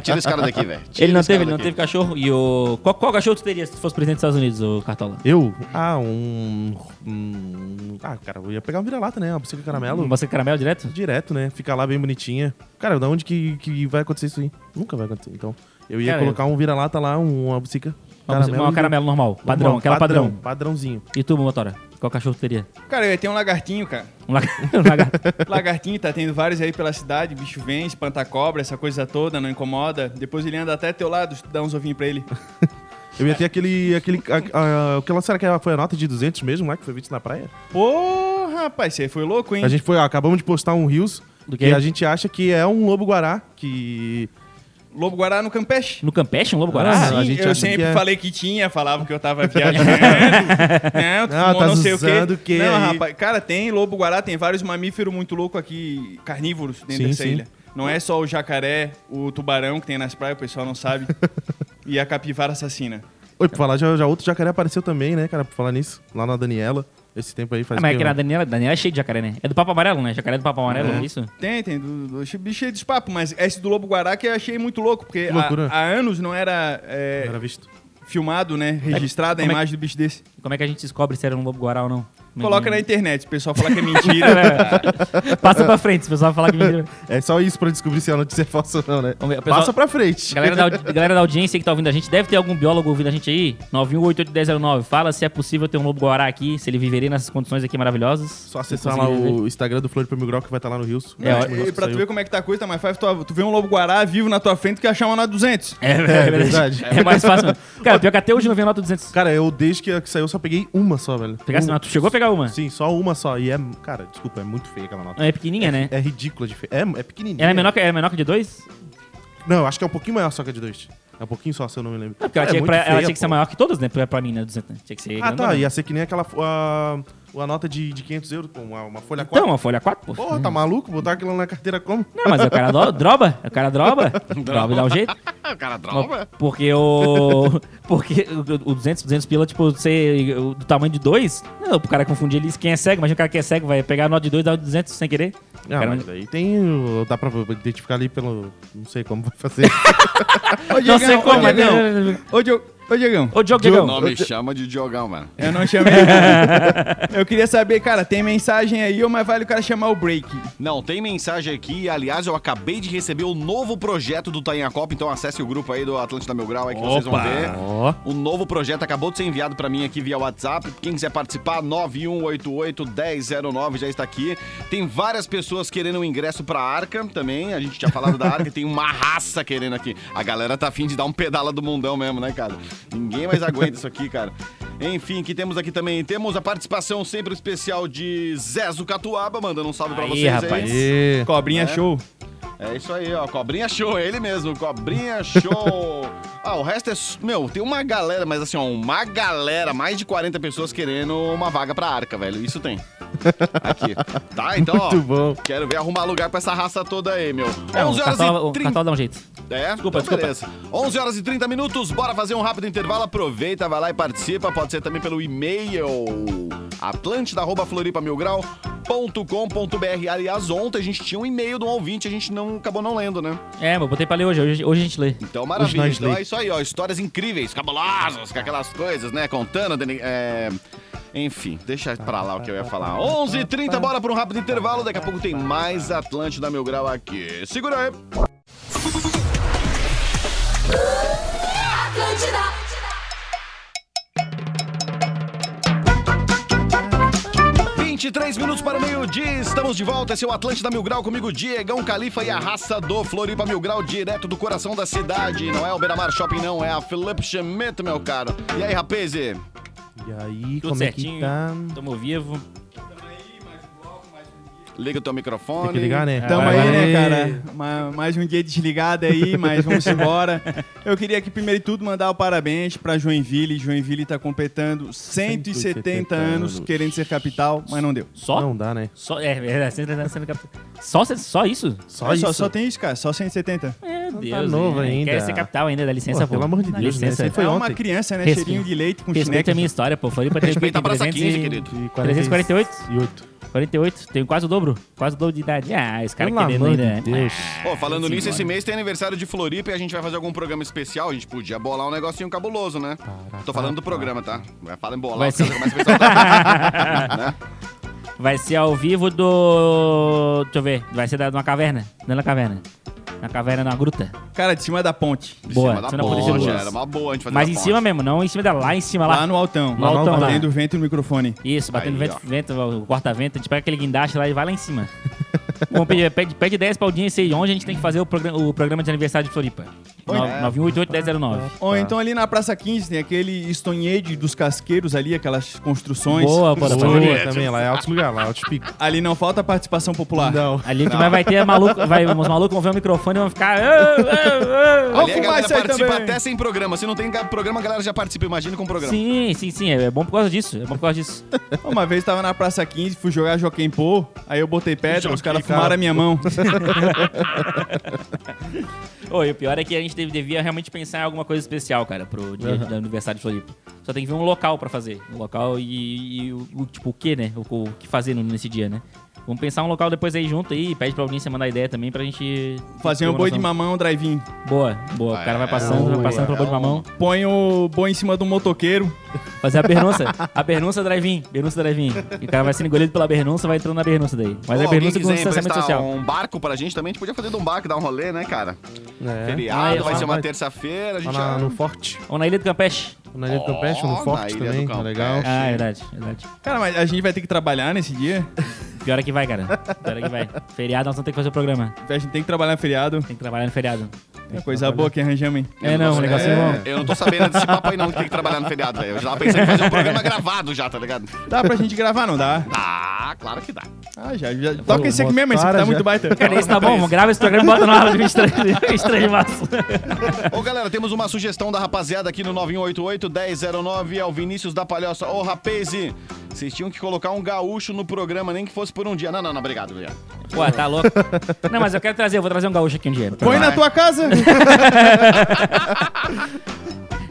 tira esse cara daqui, velho. Ele não teve, não teve cachorro. E o. Qual, qual cachorro tu teria se tu fosse presidente dos Estados Unidos, o Cartola? Eu? Ah, um... um- Ah, cara, eu ia pegar um vira-lata, né? Uma bucica caramelo. Você caramelo direto? Direto, né? Fica lá bem bonitinha. Cara, da onde que, que vai acontecer isso aí? Nunca vai acontecer. Então, eu ia Cara, colocar um vira-lata lá, um- uma bucica Uma, uma e- caramelo normal, padrão, normal, aquela padrão. Padrãozinho. E tu, motora? Qual cachorro teria? Cara, eu ia ter um lagartinho, cara. Um lagar- um lagarto. Lagartinho, tá tendo vários aí pela cidade, bicho vem, espanta a cobra, essa coisa toda, não incomoda. Depois ele anda até teu lado, tu dá uns ovinhos pra ele. Eu ia ter aquele. aquele a, a, aquela, será que foi a nota de 200 mesmo lá que foi visto na praia? Porra, rapaz, você foi louco, hein? A gente foi, ó, acabamos de postar um Rios Do que a gente acha que é um lobo guará que. Lobo Guará no Campeche. No Campeche, um lobo guará? Ah, Sim, a gente eu acha sempre que é. falei que tinha, falava que eu tava viajando. não, Ah, tá não sei o usando quê. o quê não, aí? rapaz, cara, tem lobo guará, tem vários mamíferos muito loucos aqui, carnívoros dentro Sim, dessa sim. ilha. Não é só o jacaré, o tubarão que tem nas praias, o pessoal não sabe. e a capivara assassina. Oi, por falar, já, já outro jacaré apareceu também, né, cara? Por falar nisso, lá na Daniela. Esse tempo aí faz Ah, mas é que na ó? Daniela, Daniela é cheio de jacaré, né? É do Papo Amarelo, né? Jacaré do Papo Amarelo, É. é isso? Tem, tem, do, do, cheio de papo, mas esse do lobo guará que eu achei muito louco, porque há, há anos não era, é, Não era visto. filmado, né, registrada a é que- imagem do bicho desse. Como é que a gente descobre se era um lobo guará ou não? Coloca na internet, o pessoal falar que é mentira. Passa pra frente, se o pessoal falar que mentira. É só isso pra descobrir se a notícia é falsa ou não, né? Vamos ver, pessoal- Passa pra frente. Galera da, audi- galera da audiência que tá ouvindo a gente, deve ter algum biólogo ouvindo a gente aí? 918811009. Fala se é possível ter um lobo guará aqui, se ele viveria nessas condições aqui maravilhosas. Só acessar Se lá o Instagram do Flor Mil Grau que vai estar lá no Rios. É, ó, E pra tu ver como é que tá a coisa, tá mais fácil tu, tu vê um lobo guará vivo na tua frente que achar uma na 200. É, é É verdade. verdade. É mais fácil. mano. Cara, pior que até hoje não vem nota 200. Cara, eu desde que, que saiu eu só peguei uma só, velho. Pegasse, Um- tu chegou a pegar uma? Sim, só uma só. E é, cara, desculpa, é muito feia aquela nota. É pequenininha, né? É ridícula de feia. É, é pequenininha. Ela é menor que, ela é menor que de dois? Não, eu acho que é um pouquinho maior só que a de dois. É um pouquinho só, se eu não me lembro. Não, porque ela, É tinha, pra- ela feia, tinha que ser maior que todas, né? Pra, pra mim, né? 200? Tinha que ser Ah, grandona. tá. Ia ser que nem aquela a, a nota de, de 500 euros, com uma, uma folha 4. Então, uma folha 4, pô. Porra, tá maluco? Botar aquilo na carteira como? Não, mas o cara do- droba. O cara droba. droba e dá um jeito. O cara droga. Porque o. Porque o, o 200, 200 pila, tipo, ser o- do tamanho de dois. Não, pro cara confundir ali quem é cego. Imagina o cara que é cego, vai pegar a nota de dois e dar 200 sem querer. Ah, Cara, mas aí tem. o- Dá pra identificar ali pelo. Não sei como vai fazer. Não sei como, mas. Diegão, ô, Diego, Ô, Diegão. Ô, Diogo, Diegão. Não me chama de Diogão, mano. Eu não chamei. eu queria saber, cara, tem mensagem aí ou mais vale o cara chamar o break? Não, tem mensagem aqui. Aliás, eu acabei de receber o novo projeto do Tainha Copa, então acesse o grupo aí do Atlântida Meu Grau aí que vocês vão ver. O novo projeto acabou de ser enviado pra mim aqui via WhatsApp. Quem quiser participar, 9188-1009 já está aqui. Tem várias pessoas querendo um ingresso pra Arca também. A gente tinha falado da Arca. Tem uma raça querendo aqui. A galera tá afim de dar um pedala do mundão mesmo, né, cara? Ninguém mais aguenta isso aqui, cara. Enfim, que temos aqui também. Temos a participação sempre especial de Zezo Catuaba, mandando um salve pra Aí, vocês rapaz. aí. Cobrinha É. show. É isso aí, ó. Cobrinha show, é ele mesmo. Cobrinha show. ah, o resto é. Meu, tem uma galera, mas assim, ó, uma galera, mais de 40 pessoas querendo uma vaga pra arca, velho. Isso tem. Aqui. Tá, então, ó. Muito bom. Quero ver arrumar lugar pra essa raça toda aí, meu. Não, 11 o horas cartola, e o 30. cartola dá um jeito. É, Desculpa, então desculpa. beleza. 11 horas e 30 minutos, bora fazer um rápido intervalo. Aproveita, vai lá e participa. Pode ser também pelo e-mail atlântida.floripamilgrau.com.br. Aliás, ontem a gente tinha um e-mail de um ouvinte, a gente não acabou não lendo, né? É, mas botei pra ler hoje. Hoje, hoje a gente lê. Então, maravilha. Então lê. é isso aí, ó. Histórias incríveis, cabulosas, com aquelas coisas, né? Contando. é, Enfim, deixa pra lá o que eu ia falar. 11h30, bora pra um rápido intervalo. Daqui a pouco tem mais Atlântida Mil Grau aqui. Segura aí. Atlântida. 23 minutos para o meio-dia, estamos de volta. Esse é o Atlântida Mil Grau comigo, Diegão Califa e a raça do Floripa Mil Grau, direto do coração da cidade. Não é o Beira-Mar Shopping, não, é a Felipe Schmidt, meu caro. E aí, rapaz? E aí, Tudo como é certinho. que tá? Tamo vivo liga o teu microfone. Tem que ligar, né? Tamo aí, né, cara? Mais um dia desligado aí, mas vamos embora. Eu queria aqui, primeiro de tudo, mandar o parabéns para Joinville. Joinville está completando 170, 170 anos, anos, querendo ser capital, mas não deu. Só? Não dá, né? Só, é, é, é 170 sendo capital. Só, só isso? Só é, isso? Só, só, tem isso, cara. Só 170. Meu é, tá Deus. Tá novo né? ainda. Quer ser capital ainda, dá licença, pô. Pelo amor de dá Deus, né? licença. Né? Você foi é uma criança, né? Respeita. Cheirinho de leite com Respeita a minha história, pô. Floripa tem 348. E 8. 48. 48, tenho quase o dobro. Quase o dobro de idade. Ah, esse cara Pelo querendo amor ainda. de Deus. Pô, falando Vai-se nisso, esse mês tem aniversário de Floripa e a gente vai fazer algum programa especial. A gente podia bolar um negocinho cabuloso, né? Tô falando do programa, tá? Fala em bolar, Vai ser- começam a pensar, né? Vai ser ao vivo do. Deixa eu ver. Vai ser da, de uma caverna. Dentro da caverna. Na caverna, na gruta. Cara, de cima da ponte. De Boa, cima da cima da ponte de ponte, era uma boa a gente fazer Mas em ponte. cima mesmo, não em cima da. Lá em cima, lá. Lá no altão. No altão, lá. Batendo vento no microfone. Isso, batendo Aí, vento, ó. vento, o corta-vento, a gente pega aquele guindaste lá e vai lá em cima. Vamos pedir, pede, pede ideias pra audiência aí, onde a gente tem que fazer o, programa- o programa de aniversário de Floripa. Oi. 988-1009. Ou então ali na Praça 15 tem aquele Stone Age dos casqueiros ali, aquelas construções. Boa, bora Boa também, lá é altos lugar, lá é altos picos. Ali não falta participação popular. Não. Ali que vai, vai ter maluco, vai, os malucos vão ver o microfone e vão ficar. Ali a fumar isso aí participa também. até sem programa. Se não tem programa, a galera já participa. Imagina com programa. Sim, sim, sim. É bom por causa disso. É bom por causa disso. Uma vez tava na Praça 15, fui jogar Joaquim Pô, aí eu botei pedra, os caras fumaram cara. a minha mão. Ô, e o pior é que a gente deve- devia realmente pensar em alguma coisa especial, cara, pro dia do aniversário de Floripa. Só tem que ver um local pra fazer. Um local e, e o, o- tipo, o que, né? O, o que fazer no- nesse dia, né? Vamos pensar um local depois aí junto aí, pede pra audiência mandar ideia também pra gente... Fazer um boi de mamão drive-in. Boa, boa. O cara vai passando, vai passando pelo boi de mamão. Põe o boi em cima do motoqueiro. Fazer a bernunça. A bernunça drive-in. Bernunça drive-in. E o cara vai sendo engolido pela bernunça, vai entrando na bernunça daí. Mas Pô, é alguém bernunça com distanciamento social. um barco pra gente também, a gente podia fazer de um barco, dar um rolê, né, cara? É. Feriado, Ah, vai é, ser uma vai- terça-feira, a gente já... no Forte. Ou na Ilha do Campeche na Ilha do Campeche, no Fox também, tá legal. Ah, é verdade, é verdade. Cara, mas a gente vai ter que trabalhar nesse dia. Pior é que vai, cara. Pior é que vai. Feriado, nós vamos ter que fazer o programa. A gente tem que trabalhar no feriado. Tem que trabalhar no feriado. É coisa boa que arranjamos, hein? É, não, um é bom. Eu não tô sabendo desse papo aí, não, que tem que trabalhar no feriado, velho. Eu já pensei em fazer um programa gravado já, tá ligado? Dá pra gente gravar, não dá? Dá, claro que dá. Ah, já, já. Toca esse aqui mesmo, esse aqui tá muito baita. Cara, esse tá bom, grava esse programa e bota na aula de 23 março. Ô, galera, temos uma sugestão da rapaziada aqui no 988 1009 ao Vinícius da Palhoça. Ô, oh, vocês tinham que colocar um gaúcho no programa, nem que fosse por um dia. Não, não, não, obrigado, obrigado. Ué, tá louco? Não, mas eu quero trazer, eu vou trazer um gaúcho aqui um dia. Põe na tua casa!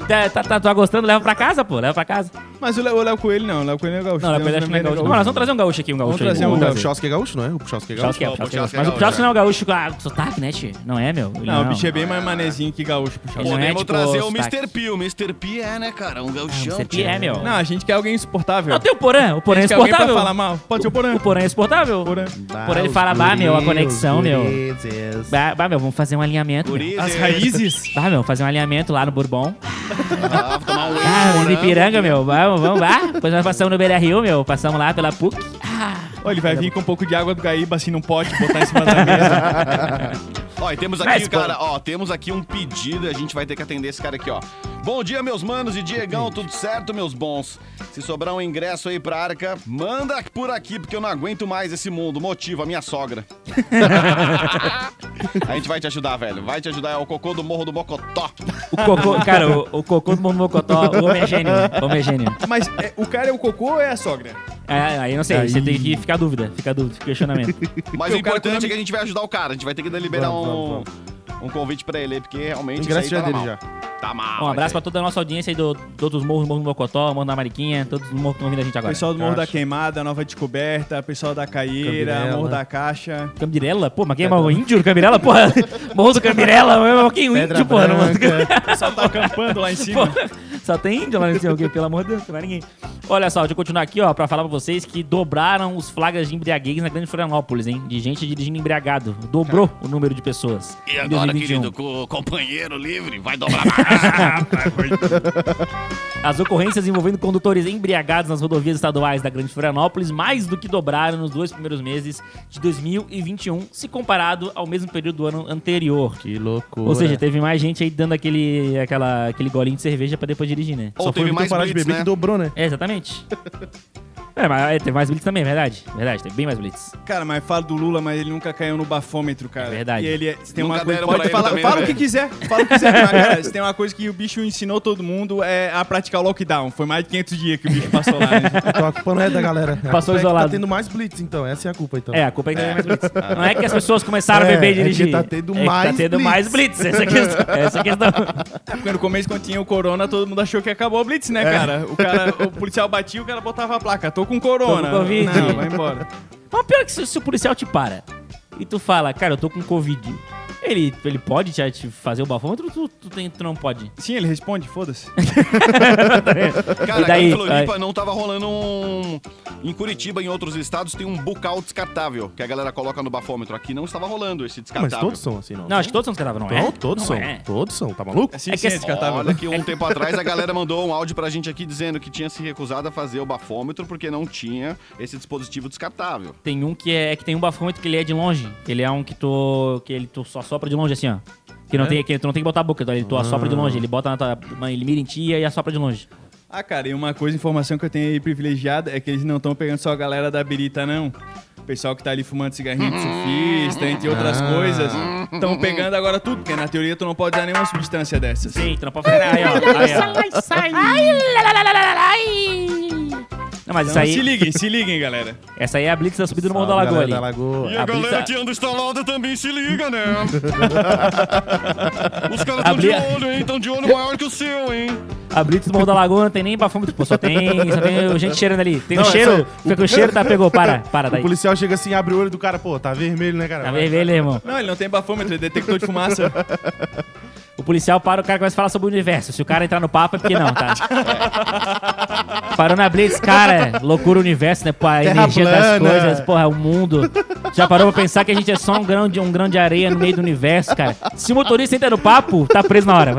Tá, tá, tá, tá gostando? Leva pra casa, pô. Leva pra casa. Mas o Léo o Léo Coelho não, o Léo Coelho não é gaúcho. Não, Léo Coelho acho que não é gaúcho. Mas nós vamos trazer um gaúcho aqui, um gaúcho Vamos trazer aí. um O Puxosque é gaúcho, não é? O Puxosque é Puxosque gaúcho. é, Não, é. É Mas o gaúcho, Puxosque não é o gaúcho com a- com sotaque, né, tio? Não é, meu? Ele Não, o é. bicho é bem mais manezinho que gaúcho, puxa. Ele não é Podemos tipo trazer o sotaque. Mr. P. O Mr. P é, né, cara? Um gauchão. Você tio. é, meu. Não, a gente quer alguém insuportável. Não, tem o Porã. O Porã é gente quer alguém pra falar mal. Pode ser o Porã. O Porã é insuportável. Porã. Porã ele fala, bah, meu, a conexão, meu. Bah, bah, meu, vamos fazer um alinhamento. meu. Gurizes. As raízes. Bah, meu, fazer um alinhamento lá no Bourbon. Ah, tomar um Ah. Ipiranga, meu. Vamos, vamos lá. Depois nós passamos no Rio, meu. Passamos lá pela PUC. Ó, ele vai vir com um pouco de água do Gaíba assim num pote, botar em cima da mesa. Ó, e temos Mas, aqui, cara, ó, temos aqui um pedido, a gente vai ter que atender esse cara aqui, ó. Bom dia, meus manos e Diegão, tudo certo, meus bons? Se sobrar um ingresso aí pra Arca, manda por aqui, porque eu não aguento mais esse mundo. Motivo, a minha sogra. a gente vai te ajudar, velho. Vai te ajudar, é o cocô do Morro do Mocotó. O cocô, cara, o, o cocô do Mundo Mocotó, o homem é gênio. O homem é gênio. Mas é, o cara é o cocô ou é a sogra? É, aí não sei, você tem que ficar dúvida, fica dúvida, fica questionamento. Mas o importante é que a gente vai ajudar o cara. A gente vai ter que liberar Vamos, um, vamos, um convite pra ele, porque realmente isso aí já é tá dele mal. já. Tá mal. Um abraço pra toda a nossa audiência aí do, de outros morros, Morro do Mocotó, Morro da Mariquinha, todos os morros que estão ouvindo a gente agora. Pessoal do Morro da. Queimada, Nova Descoberta, pessoal da Caieira, Cambirela. Morro da Caixa. Cambirela? Pô, mas quem é o índio do Cambirela? Porra, Morro do Cambirela, quem é o Pedra índio, porra? pessoal tá acampando lá em cima. Pô, só tem índio lá em cima, pelo amor de Deus, não vai ninguém. Olha só, deixa eu continuar aqui, ó, pra falar pra vocês que dobraram os flagras de embriaguez na Grande Florianópolis, hein? De gente dirigindo embriagado. Dobrou o número de pessoas. E agora, 2021. querido, com o companheiro livre, vai dobrar mais. As ocorrências envolvendo condutores embriagados nas rodovias estaduais da Grande Florianópolis mais do que dobraram nos dois primeiros meses de 2021, se comparado ao mesmo período do ano anterior. Que loucura. Ou seja, teve mais gente aí dando aquele, aquela, aquele golinho de cerveja pra depois dirigir, né? Ou Só teve foi mais parar de beber né? que dobrou, né? É, exatamente. É, mas é, teve mais blitz também, é verdade. Verdade, teve bem mais blitz. Cara, mas fala do Lula, mas ele nunca caiu no bafômetro, cara. É verdade. E ele é- se tem Nunca uma coisa. Pode falar, também, fala né, o que quiser. Fala o que quiser. mas, cara, se tem uma coisa que o bicho ensinou todo mundo é a praticar o lockdown. Foi mais de 500 dias que o bicho passou lá. né? Então a culpa não é da galera. A Passou culpa é que isolado. Tá tendo mais blitz, então. Essa é a culpa, então. É, a culpa é que teve mais blitz. Não é que as pessoas começaram a É, beber e é que dirigir. tá tendo é que mais tá tendo blitz. mais blitz. Essa é a questão. Essa é a questão. É porque no começo, quando tinha o corona, todo mundo achou que acabou o Blitz, né, É. cara? O, cara? o policial batia o cara botava a placa. Tô com corona. Tô com Covid. Não, vai embora. Mas pior que se, se o policial te para e tu fala, cara, eu tô com Covid. Ele, ele pode te, te fazer o bafômetro ou tu, tu, tem- tu não pode? Sim, ele responde, foda-se. Cara, E daí? aqui em Floripa não tava rolando um... Em Curitiba, em outros estados, tem um bucal descartável, que a galera coloca no bafômetro. Aqui não estava rolando esse Mas descartável. todos são assim, não. Não, acho que todos são descartáveis, não é? Não, todos Não são. é. Todos são. Tá maluco? Assim, É que sim, é esse- descartável. Olha que um tempo atrás a galera mandou um áudio pra gente aqui dizendo que tinha se recusado a fazer o bafômetro porque não tinha esse dispositivo descartável. Tem um que é, é que tem um bafômetro que ele é de longe. Ele é um que tu. que ele tu só sopra de longe assim, ó. Que não É? tem, que tu não tem que botar a boca, então ele tu assopra de longe. Ele bota na tua. Ele mira em ti e assopra de longe. Ah, cara, e uma coisa, informação que eu tenho aí privilegiada é que eles não estão pegando só a galera da birita, não. O pessoal que tá ali fumando cigarrinho de surfista, entre outras Ah. coisas, estão pegando agora tudo, porque na teoria tu não pode usar nenhuma substância dessas. Sim, tu não pode fazer. Aí, ó. Aí, ó. sai. Ai, lá, lá, lá, lá, lá, lá, ai. Não, mas isso Então se aí. liguem, se liguem, galera. Essa aí é a Blitz da subida do Morro da Lagoa ali. da Lagoa. E a, A galera Blitz- que anda instalada também se liga, né? Os caras tão Abri- de olho, hein? Tão de olho maior que o seu, hein? A Blitz do Morro da Lagoa não tem nem bafômetro, pô. Só tem, só tem gente cheirando ali. Tem Não, o é cheiro. só- Fica com o cheiro, tá? Pegou. Para, para O daí. policial chega assim, abre o olho do cara, pô, tá vermelho, né, cara? Tá vermelho, irmão. Não, ele não tem bafômetro, ele é detector de fumaça. O policial para, o cara começa a falar sobre o universo. Se o cara entrar no papo é porque não, tá? Parou na Blitz, cara, loucura o universo, né? Pô, a Terra energia das plana. coisas, porra, o mundo. Já parou pra pensar que a gente é só um grão de, um grão de areia no meio do universo, cara? Se o motorista entra no papo, tá preso na hora.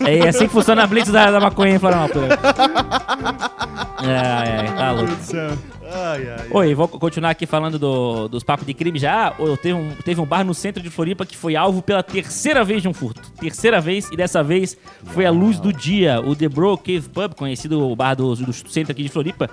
É, é assim que funciona a Blitz da, da maconha em Florianópolis. É, é, tá louco. Ai, ai. Oi, vou continuar aqui falando do- dos papos de crime já. Ô, Teve um, teve um bar no centro de Floripa que foi alvo pela terceira vez de um furto. Terceira vez, e dessa vez foi a luz do dia. O The Bro Cave Pub, conhecido o bar do, do centro aqui de Floripa,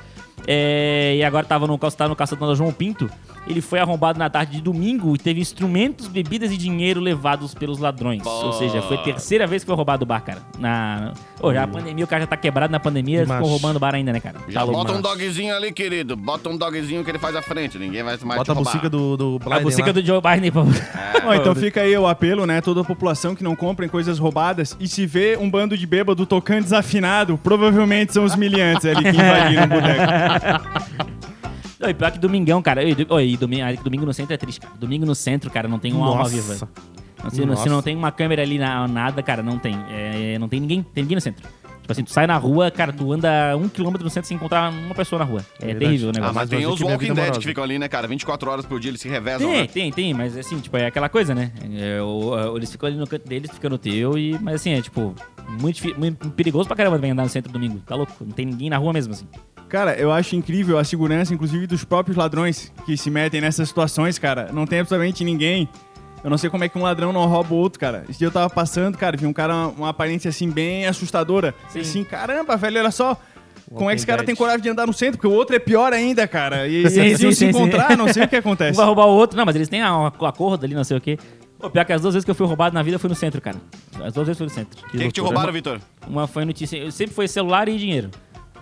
É, e agora tava no, tava no calçadão da João Pinto. Ele foi arrombado na tarde de domingo e teve instrumentos, bebidas e dinheiro levados pelos ladrões. Ou seja, foi a terceira vez que foi roubado o bar, cara. Na... Ô, já a pandemia, o cara já tá quebrado na pandemia, ficou roubando o bar ainda, né, cara? Já Tá louco, bota um dogzinho ali, querido. Bota um dogzinho que ele faz à frente. Ninguém vai mais Bota te a bucica do, do A Biden bucica lá. do Joe Biden, pô. Ó, então fica aí o apelo, né? Toda a população que não comprem coisas roubadas. E se vê um bando de bêbado tocando desafinado, provavelmente são os miliantes ali que invadiram o boteco. Não, e pior que domingão, cara. Oi, do- oi, domingo, ah, domingo no centro é triste, cara. Domingo no centro, cara, não tem uma alma Nossa. viva. Não, se, não- se não tem uma câmera ali, na, nada, cara, não tem. É, não tem ninguém, tem ninguém no centro. Tipo assim, tu sai na rua, cara, tu anda um quilômetro no centro sem encontrar uma pessoa na rua. É, Verdade. terrível o Ah, negócio. mas Mas tem os Walking é Dead que ficam ali, né, cara? 24 horas por dia eles se revezam, Tem, né? tem, tem, mas assim, tipo, é aquela coisa, né? É, o- o- eles ficam ali no canto deles, ficam no teu, e, mas assim, é tipo, muito, muito perigoso pra caramba também andar no centro domingo. Tá louco? Não tem ninguém na rua mesmo, assim. Cara, eu acho incrível a segurança, inclusive, dos próprios ladrões que se metem nessas situações, cara. Não tem absolutamente ninguém. Eu não sei como é que um ladrão não rouba o outro, cara. Esse dia eu tava passando, cara, vi um cara, uma, aparência assim, bem assustadora. Sim. Assim, caramba, velho, olha só. Como é que esse cara tem coragem de andar no centro? Porque o outro é pior ainda, cara. E, e Sim, eles sim, se encontrar, não sei o que Um acontece. vai roubar o outro. Não, mas eles têm a- um acordo ali, não sei o quê. Pô, pior que as duas vezes que eu fui roubado na vida foi no centro, cara. As duas vezes foi no centro. O que, que te loucura. roubaram, Vitor? Uma foi no Ticem. Sempre foi celular e dinheiro.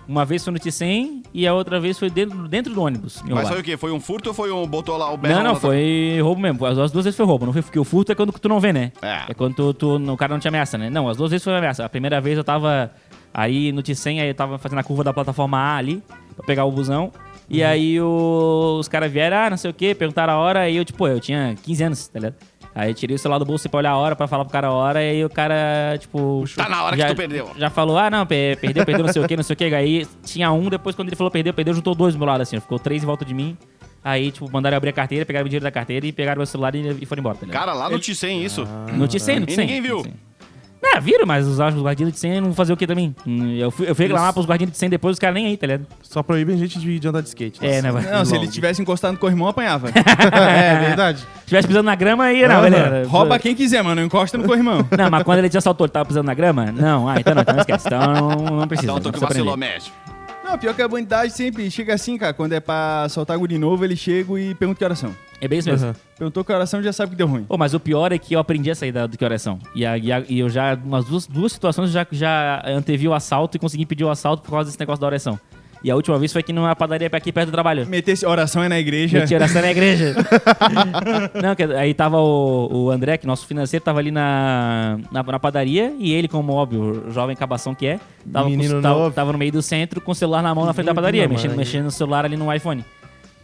Uma vez foi no Ticem e a outra vez foi dentro, dentro do ônibus. Mas foi o quê? Foi um furto ou foi um... Botou lá o berro Não, não, foi roubo mesmo. As as duas vezes foi roubo. Não foi porque o furto é quando tu não vê, né? É. É quando tu, tu- o cara não te ameaça, né? Não, as duas vezes foi ameaça. A primeira vez eu tava aí no Ticem, aí eu tava fazendo a curva da plataforma A ali, pra pegar o busão. E aí o- os caras vieram, ah, não sei o quê, perguntaram a hora, aí eu, tipo, eu tinha 15 anos, tá ligado? Aí tirei o celular do bolso pra olhar a hora, pra falar pro cara a hora, e aí o cara, tipo... Tá na hora que já, tu perdeu. Já falou, ah, não, pe- perdeu, perdeu, não sei o quê, não sei o quê. Aí tinha um, depois quando ele falou perdeu, perdeu, juntou dois do meu lado, assim, ficou três em volta de mim. Aí, tipo, mandaram abrir a carteira, pegaram o dinheiro da carteira e pegaram meu celular e, e foram embora, tá ligado? Cara, lá no Ticem isso. No Ticem, no E Ticem. ninguém viu? Ticem. Não, viram, mas os, os guardinhas do Ticem não fazer o quê também? Hum, Eu fui, eu fui reclamar pros guardinhas do Ticem depois, os caras nem aí, tá ligado? Só proíbem gente de, de andar de skate. É, né, vai. Não, se ele tivesse encostado no corrimão, apanhava. é verdade. Se tivesse pisando na grama, aí não, Aham. beleza. Rouba quem quiser, mano. Encosta no corrimão. Não, mas quando ele te assaltou, ele tava pisando na grama? Não, ah, então não, então não esquece. Então não, não precisa. Então tu não que vacilou, mestre. Não, pior que a bandidagem sempre chega assim, cara. Quando é pra soltar guri novo, ele chega e pergunta que horas são. É bem isso mesmo. Aham. Perguntou que horas são, já sabe que deu ruim. Pô, mas o pior é que eu aprendi a sair da, do que oração. E, a- e, a- e eu já, umas duas, duas situações, eu já, já antevi o assalto e consegui pedir o assalto por causa desse negócio da oração. E a última vez foi aqui numa padaria aqui perto do trabalho. Meter oração é na igreja. Meti oração na igreja. Não, que- aí tava o, o André, que nosso financeiro, tava ali na, na, na padaria. E ele, como óbvio, o jovem cabação que é, tava, com- Menino tava, novo. tava no meio do centro com o celular na mão na frente da padaria, da mexendo, mãe. mexendo no celular ali no iPhone.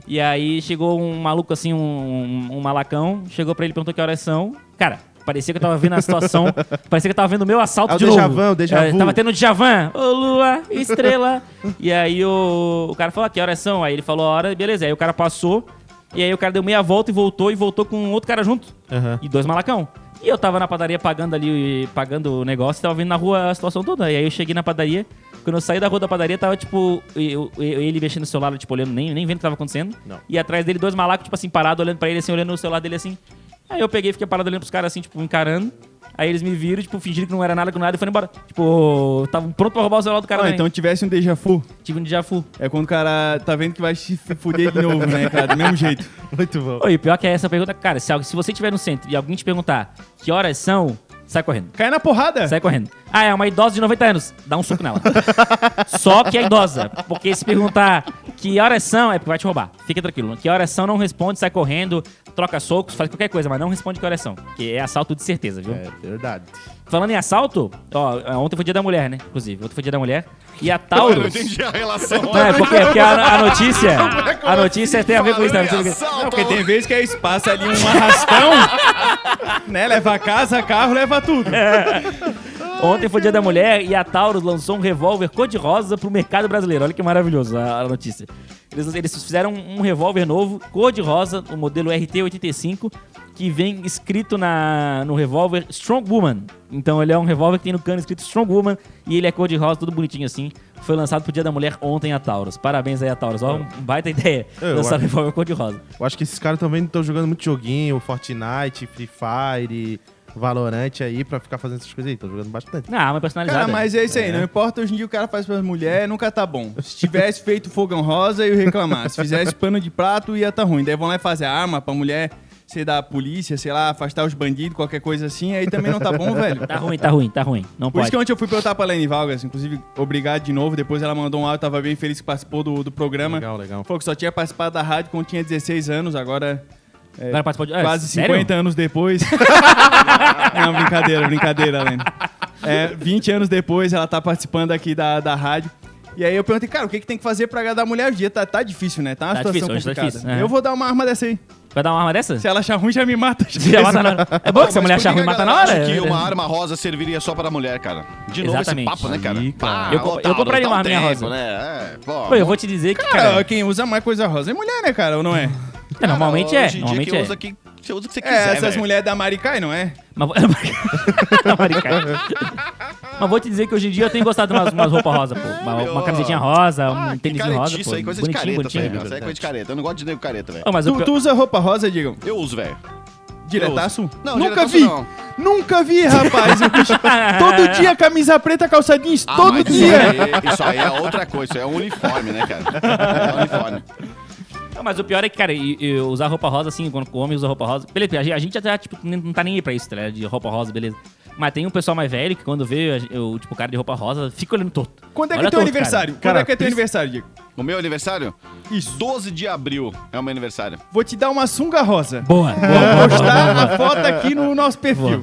E aí chegou um maluco assim, um, um, um malacão, chegou pra ele e perguntou que horas são. Cara, parecia que eu tava vendo a situação, parecia que eu tava vendo o meu assalto É o de novo. o déjà É, tava tendo Djavan, ô lua, estrela. e aí o, o cara falou, "Ah, que horas são? Aí ele falou a hora, beleza. Aí o cara passou, e aí o cara deu meia volta e voltou, e voltou com outro cara junto. Aham. E dois malacão. E eu tava na padaria pagando ali, pagando o negócio, e tava vendo na rua a situação toda. E aí eu cheguei na padaria, quando eu saí da rua da padaria, tava tipo, eu- eu- ele mexendo no celular, tipo, olhando, nem, nem vendo o que tava acontecendo. Não. E atrás dele dois malacos, tipo assim, parados, olhando pra ele, assim, olhando no celular dele assim. Aí eu peguei e fiquei parado olhando pros caras assim, tipo, encarando. Aí eles me viram, tipo, fingiram que não era nada com nada e foram embora. Tipo, estavam pronto pra roubar o celular do cara Ah, também. então tivesse um déjà vu. Tive um déjà vu. É quando o cara tá vendo que vai se fuder de novo, né, cara? Do mesmo jeito. Muito bom. Oi, pior que é essa pergunta, cara, se, se você estiver no centro e alguém te perguntar que horas são, sai correndo. Cai na porrada. Sai correndo. Ah, é uma idosa de 90 anos. Dá um soco nela. Só que é idosa. Porque se perguntar que horas são, é porque vai te roubar. Fica tranquilo. Que horas são, não responde, sai correndo, troca socos, faz qualquer coisa, mas não responde que horas são. Que é assalto de certeza, viu? É verdade. Falando em assalto, ó, ontem foi dia da mulher, né? Inclusive, ontem foi dia da mulher. E a Eu não Taurus. entendi a relação. Não, é porque, porque a, a notícia. A notícia tem a ver com isso, né? Assalto, Porque tem vezes que é passa ali um arrastão, né? Leva casa, carro, leva tudo. Ontem foi dia da mulher e a Taurus lançou um revólver cor-de-rosa pro mercado brasileiro. Olha que maravilhoso a, a notícia. Eles, eles fizeram um revólver novo, cor-de-rosa, o modelo RT-85, que vem escrito na, no revólver Strong Woman. Então ele é um revólver que tem no cano escrito Strong Woman e ele é cor-de-rosa, tudo bonitinho assim. Foi lançado pro dia da mulher ontem a Taurus. Parabéns aí a Taurus. Ó, um baita ideia. Eu lançar um revólver cor-de-rosa. Eu acho que esses caras também estão jogando muito joguinho, Fortnite, Free Fire. Valorante aí pra ficar fazendo essas coisas aí. Tô jogando bastante. Não, mas personalizada. Cara, mas é isso aí, não importa hoje em dia o cara faz pra mulher, nunca tá bom. Se tivesse feito fogão rosa, eu ia reclamar. Se fizesse pano de prato, ia tá ruim. Daí vão lá e fazer arma pra mulher ser da polícia, sei lá, afastar os bandidos, qualquer coisa assim, aí também não tá bom, velho. Tá ruim, tá ruim, tá ruim. Não Por isso pode. que ontem eu fui perguntar pra Lene Valgas, inclusive, obrigado de novo. Depois ela mandou um áudio, tava bem feliz que participou do, do programa. Legal, legal. Falou que só tinha participado da rádio quando tinha 16 anos, agora Agora participou de... Ah, quase sério? 50 anos depois. Não, brincadeira, brincadeira, Lene. É, 20 anos depois, ela tá participando aqui da, da rádio. E aí eu perguntei, cara, o que, que tem que fazer pra agradar a mulher? O dia tá, tá difícil, né? Tá uma Tá situação difícil, hoje tá complicada. difícil, é. Eu vou dar uma arma dessa aí. Vai dar uma arma dessa? Se ela achar ruim, já me mata. Já mata na hora. É bom que se a mulher achar ruim, mata na hora. Que É. uma arma rosa serviria só pra mulher, cara. De novo Exatamente. esse papo, né, cara? Ih, cara. Eu co- eu compraria uma arminha rosa. Né? É, pô, Pô, eu vou te dizer que, Cara, cara... quem usa mais coisa rosa é mulher, né, cara? Ou não é? É, normalmente é, hoje em dia normalmente quem é. usa que você usa o que você É, quiser, essas velho. mulheres da Maricai, não é? Mas, vou- Maricai. Mas vou te dizer que hoje em dia eu tenho gostado de umas, umas roupas rosa, pô. Uma, uma camisetinha rosa, um Ah, que tênis caretice, rosa, pô. Isso aí, coisa de bonitinho, careta, bonitinho. meu. Isso aí é coisa de careta. Eu não gosto de nego careta, velho. Mas o Tu, pior- tu usa roupa rosa, Digão? Eu uso, velho. Diretaço? Não, Nunca diretaço vi. não. Nunca vi, rapaz. O bicho- todo dia camisa preta, calça jeans, Ah, todo mas dia. Isso aí, isso aí é outra coisa, isso aí é um uniforme, né, cara? É um uniforme. Mas o pior é que, cara, e- e usar roupa rosa, assim, quando o homem usa roupa rosa. Beleza, a gente- até, tipo, não tá nem aí pra isso, tá ligado? De roupa rosa, beleza. Mas tem um pessoal mais velho que quando vê eu, tipo, o cara de roupa rosa, fica olhando torto. Quando é que é teu torto, aniversário? Cara, Quando é que é teu pris- aniversário, Diego? O meu aniversário? Isso. 12 de abril é o meu aniversário. Vou te dar uma sunga rosa. Boa, boa, Vou boa, boa, postar boa. a foto aqui no nosso perfil.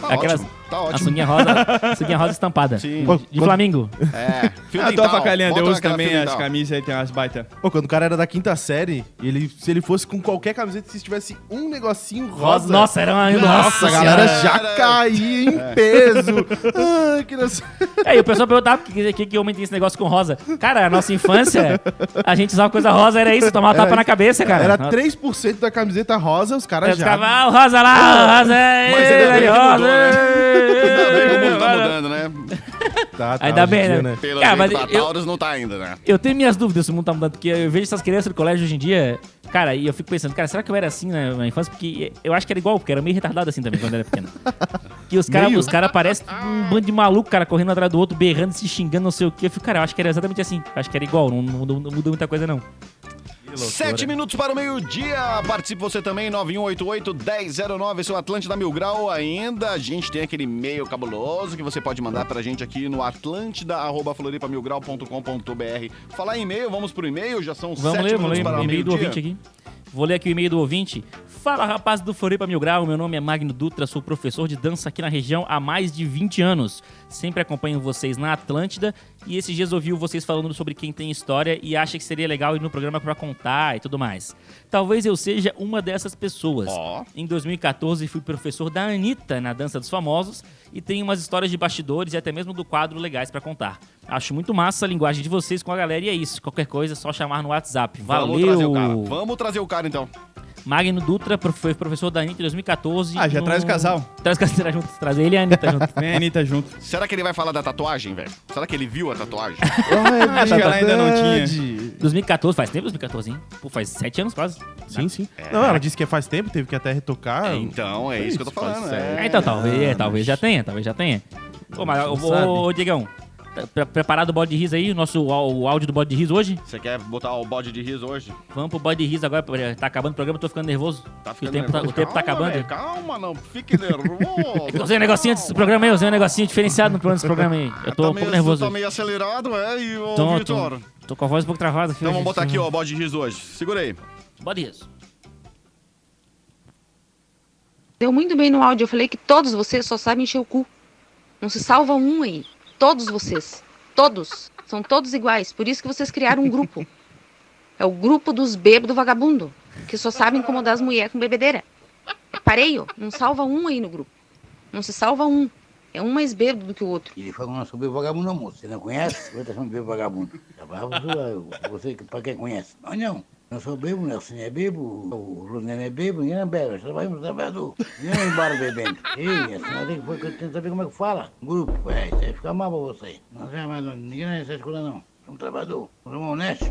Tá Aquelas- ótimo, tá A ótimo. sunguinha rosa, sunguinha rosa estampada. Sim. De quando- Flamengo. É, fio Ah, dental. avacalhando, eu Bota uso também as camisas aí, tem umas baita. Pô, quando o cara era da quinta série, ele, se ele fosse com qualquer camiseta, se tivesse um negocinho rosa. Nossa, era uma. Nossa, a galera já caía em peso. Ai, que não sei. É, e o pessoal perguntava por que, que, que homem tem esse negócio com rosa. Cara, a nossa infância, a gente usava coisa rosa, era isso, tomar tapa Era na cabeça, cara. Era 3% da camiseta rosa, os caras os já. caras, ah, o rosa lá, o rosa é. Mas ainda bem que rosa. mudou, Ainda bem que o mundo tá é. mudando, né? Tá, tá, Ainda bem, dia, né? Pelo Cara, jeito, eu- Taurus não tá ainda, né? Eu tenho minhas dúvidas se o mundo tá mudando, porque eu vejo essas crianças do colégio hoje em dia, cara, e eu fico pensando, cara, será que eu era assim na, na infância? Porque eu acho que era igual, porque era meio retardado assim também quando eu era pequeno. Que os caras os cara parecem um bando de maluco, cara, correndo atrás do outro, berrando, se xingando, não sei o quê. Eu fico, cara, eu acho que era exatamente assim. Eu acho que era igual, não, não, não mudou muita coisa, não. Sete minutos para o meio-dia. Participe você também, 9188-1009. Esse é o Atlântida Mil Grau ainda. A gente tem aquele e-mail cabuloso que você pode mandar pra gente aqui no atlântida.floripamilgrau.com.br. Falar em e-mail, vamos pro e-mail. Já são Vamos sete ler, vamos minutos ler para o o e-mail do meio-dia. ouvinte aqui. Vou ler aqui o e-mail do ouvinte. Fala, rapaz do Floripa Mil Grau. Meu nome é Magno Dutra, sou professor de dança aqui na região há mais de 20 anos. Sempre acompanho vocês na Atlântida e esses dias ouvi vocês falando sobre quem tem história e acha que seria legal ir no programa pra contar e tudo mais. Talvez eu seja uma dessas pessoas. Ó. Em 2014 fui professor da Anitta na Dança dos Famosos e tenho umas histórias de bastidores e até mesmo do quadro legais pra contar. Acho muito massa a linguagem de vocês com a galera e é isso. Qualquer coisa é só chamar no WhatsApp. Vamos trazer o cara. Valeu! Vamos trazer o cara, então. Magno Dutra prof- foi professor da Anitta em 2014. Ah, já no- traz o casal. Traz o casal junto. Traz ele e a Anitta junto. Vem a Anitta junto. Será que ele vai falar da tatuagem, velho? Será que ele viu a tatuagem? Ah, é Acho que ela ainda não tinha. verdade. 2014, faz tempo 2014, hein? Pô, faz sete anos quase. Sim, sim. Não, ela disse que faz tempo, teve que até retocar. então, é isso que eu tô Isso, falando. Ah, então, talvez, é, talvez já tenha, talvez já tenha. Ô, mas, ô, ô, ô, Diegão, tá pre- preparado o bode de riso aí? O nosso o áudio do bode de riso hoje? Você quer botar o bode de riso hoje? Vamos pro bode de riso agora, tá acabando o programa, eu tô ficando nervoso. Tá o ficando tempo, tá, o nervoso? tempo tá acabando. velho, calma, não fique nervoso. Eu usei um negocinho desse programa aí, eu usei um negocinho diferenciado no programa desse programa aí. Eu tô tá um meio, pouco nervoso. Tá meio acelerado, é? E o Tô, Vitor? tô, tô com a voz um pouco travada. Então vamos botar aqui, ó, o bode de riso hoje. Segura aí. Bode de riso. Deu muito bem no áudio. Eu falei que todos vocês só sabem encher o cu. Não se salva um aí. Todos vocês. Todos. São todos iguais. Por isso que vocês criaram um grupo. É o grupo dos bêbados vagabundo. Que só sabem incomodar as mulheres com bebedeira. Parei, ó. Não salva um aí no grupo. Não se salva um. É um mais bêbado do que o outro. Ele falou sou bebo vagabundo, moço. Você não conhece? Você tá chamando de bebo vagabundo. Tá você, pra quem conhece. Mas não. Eu sou bebo, o Nelson é bebo, o Lunene é bebo, ninguém é bebo. Nós trabalhamos trabalhador. Ninguém vai embora bebendo. Ei, a senhora tem que, foi- tem que saber como é que fala. Grupo, é, isso aí fica mal pra você. Não é mais, não. ninguém nessa escola, não. Somos trabalhador, somos honestos.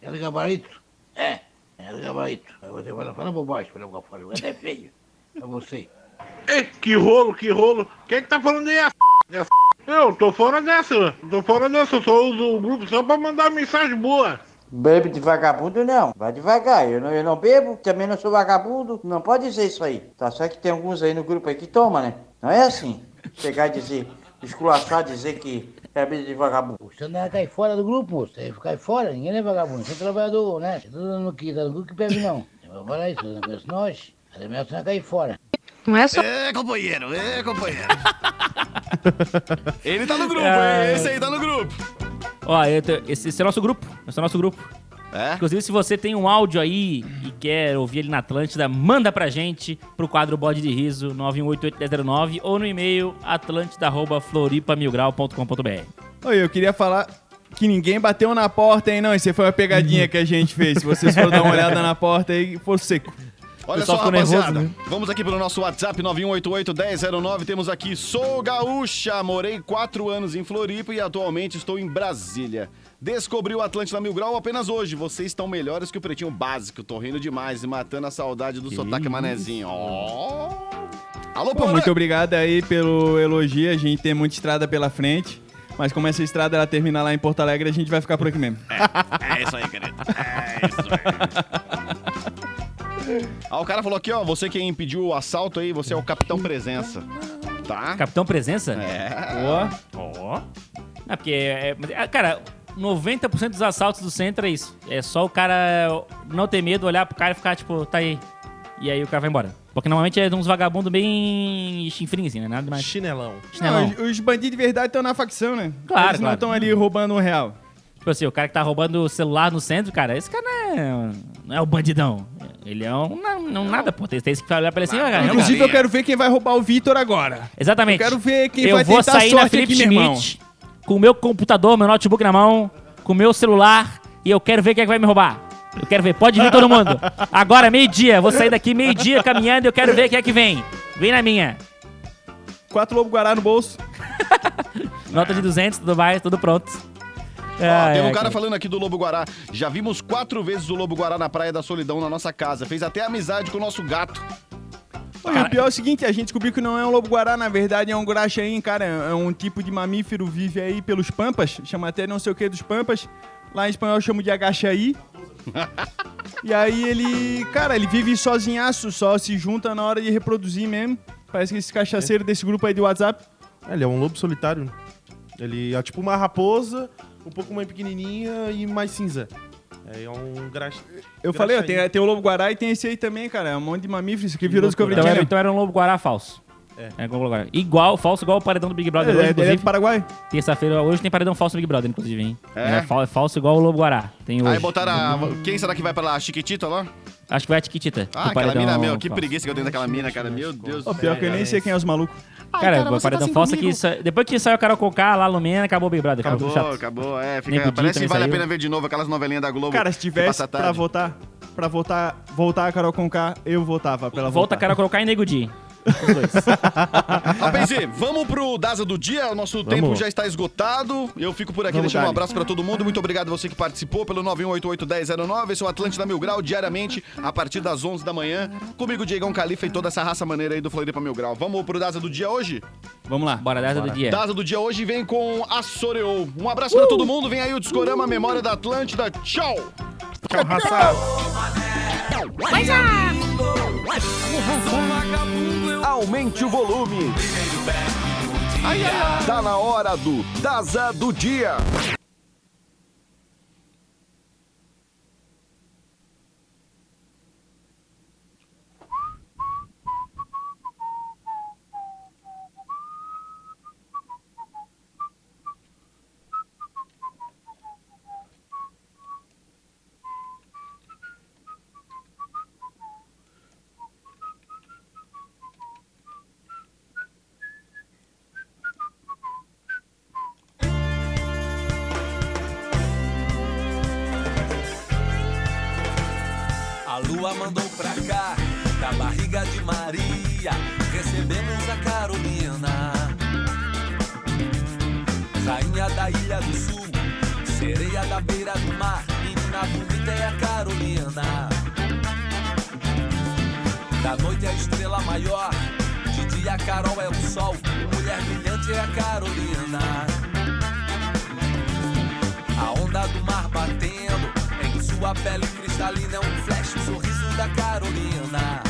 É de gabarito? É, é de gabarito. Aí você fala, fala bobagem pra jogar fora. É feio. É você. Ei, que rolo, que rolo. Quem que tá falando aí? É f... É f... Eu tô fora dessa. Tô fora dessa. Eu só uso o grupo só pra mandar mensagem boa. Bebe de vagabundo não, vai devagar. Eu não, eu não bebo, também não sou vagabundo. Não pode dizer isso aí. Tá certo que tem alguns aí no grupo aí que toma, né? Não é assim. Chegar e dizer, esculachar, dizer que é bebida de vagabundo. Você não cai fora do grupo. Você cai fora, ninguém é vagabundo. Você é trabalhador, né? Você tá dando aqui, tá no grupo que bebe não. Eu vou falar isso, você não conhece nós. É melhor você não cair fora. Não é só. É, companheiro, é, companheiro. Ele tá no grupo, É. hein? Esse aí tá no grupo. Ó, esse, esse é o nosso grupo. Esse é o nosso grupo. É? Inclusive, se você tem um áudio aí e quer ouvir ele na Atlântida, manda pra gente pro quadro Bode de Riso 918811009 ou no e-mail atlântida.floripamilgrau.com.br. Oi, eu queria falar que ninguém bateu na porta, hein? Não, isso foi uma pegadinha que a gente fez. Se vocês forem dar uma olhada na porta aí, for seco. Olha só, nervoso, rapaziada. né? Vamos aqui pro nosso WhatsApp 9188-1009. Temos aqui, sou gaúcha, morei quatro anos em Floripa e atualmente estou em Brasília. Descobri o Atlântida Mil Grau apenas hoje. Vocês estão melhores que o Pretinho Básico. Tô rindo demais e matando a saudade do sotaque manezinho. Ó. Alô, Pô, muito obrigado aí pelo elogio. A gente tem muita estrada pela frente. Mas como essa estrada ela termina lá em Porto Alegre, a gente vai ficar por aqui mesmo. É isso aí, querido. É isso aí. Ah, o cara falou aqui, ó, você quem impediu o assalto aí, você é o Capitão Presença. Tá? Capitão Presença? É. Ó. Ó. É porque, é, é, cara, 90% dos assaltos do centro é isso. É só o cara não ter medo, olhar pro cara e ficar, tipo, tá aí. E aí o cara vai embora. Porque normalmente é uns vagabundos bem chinfrinhos, assim, né? Nada mais. Chinelão. Chinelão. Não, os, os bandidos de verdade estão na facção, né? Claro, Eles não claro. estão ali roubando um real. Tipo assim, o cara que tá roubando o celular no centro, cara, esse cara não é, não é o bandidão. Ele é um. Não, não nada, pô. Tem, tem que olhar pra ele assim, cara. Inclusive, eu quero ver quem vai roubar o Vitor agora. Exatamente. Eu quero ver quem eu vai vou tentar sair na sorte Felipe aqui. Schmidt com o meu computador, meu notebook na mão, com o meu celular e eu quero ver quem é que vai me roubar. Eu quero ver, pode vir todo mundo. Agora, meio-dia, vou sair daqui meio-dia caminhando e eu quero ver quem é que vem. Vem na minha. Quatro lobo guará no bolso. Nota de 200, tudo mais, tudo pronto. Ó, Ai, tem um ai, cara falando aqui do Lobo Guará. Já vimos quatro vezes o Lobo Guará na Praia da Solidão na nossa casa. Fez até amizade com o nosso gato. E o pior é o seguinte, a gente descobriu que não é um lobo-guará, na verdade é um guraxaim, cara. É um tipo de mamífero, vive aí pelos pampas, chama até não sei o que dos pampas. Lá em espanhol chama de agachaí. e aí ele, cara, ele vive sozinhaço, só se junta na hora de reproduzir mesmo. Parece que esse cachaceiro desse grupo aí de WhatsApp. Ele é um lobo solitário. Ele é tipo uma raposa, um pouco mais pequenininha e mais cinza. É um graxa. Eu falei, ó, tem, tem o lobo-guará e tem esse aí também, cara. É um monte de mamífero, isso aqui virou Discovery Então era, então era um lobo guará falso. É. Era igual, Lobo Guará. igual, falso, igual o paredão do Big Brother É, hoje, é, ele é inclusive. do Paraguai. Terça-feira, hoje tem paredão falso do Big Brother, inclusive, hein? É? fal- falso igual o Lobo Guará. Tem hoje. Aí botaram a... Quem será que vai pra lá? A Chiquitita lá? Acho que vai a Tiquitita. Ah, do aquela paredão mina, meu. Que falso. preguiça que eu tenho daquela mina, cara. Meu Deus Ó, do pior céu. que eu nem sei quem é os malucos. Cara, o paredão falso aqui. sa- Depois que saiu a Carol Conká lá, Lumena, acabou o Big Brother. Acabou, chato. acabou. É, Nem fica, podia, parece que vale a saiu. pena ver de novo aquelas novelinhas da Globo. Cara, se tivesse pra votar, pra votar, voltar a Carol Conká, eu votava pela Volta a. Carol Conká e Nego Di. Os dois. Rapazi, vamos pro Daza do dia. O nosso tempo já está esgotado. Eu fico por aqui Vamos deixando um abraço pra todo mundo. Muito obrigado a você que participou pelo 918811009. Esse é o Atlântida Mil Grau, diariamente, a partir das 11 da manhã. Comigo, Diegão Califa e toda essa raça maneira aí do Floripa Mil Grau. Vamos pro Daza do dia hoje? Vamos lá. Bora, dessa do dia. Daza do dia hoje vem com a Soreou. Um abraço pra todo mundo. Vem aí o Discorama, Memória da Atlântida. Tchau! Tchau, raça. Aumente o volume. Tá na hora do Daza do Dia. Carol é o sol, mulher brilhante é a Carolina. A onda do mar batendo em sua pele cristalina é um flash, o sorriso da Carolina. Carolina.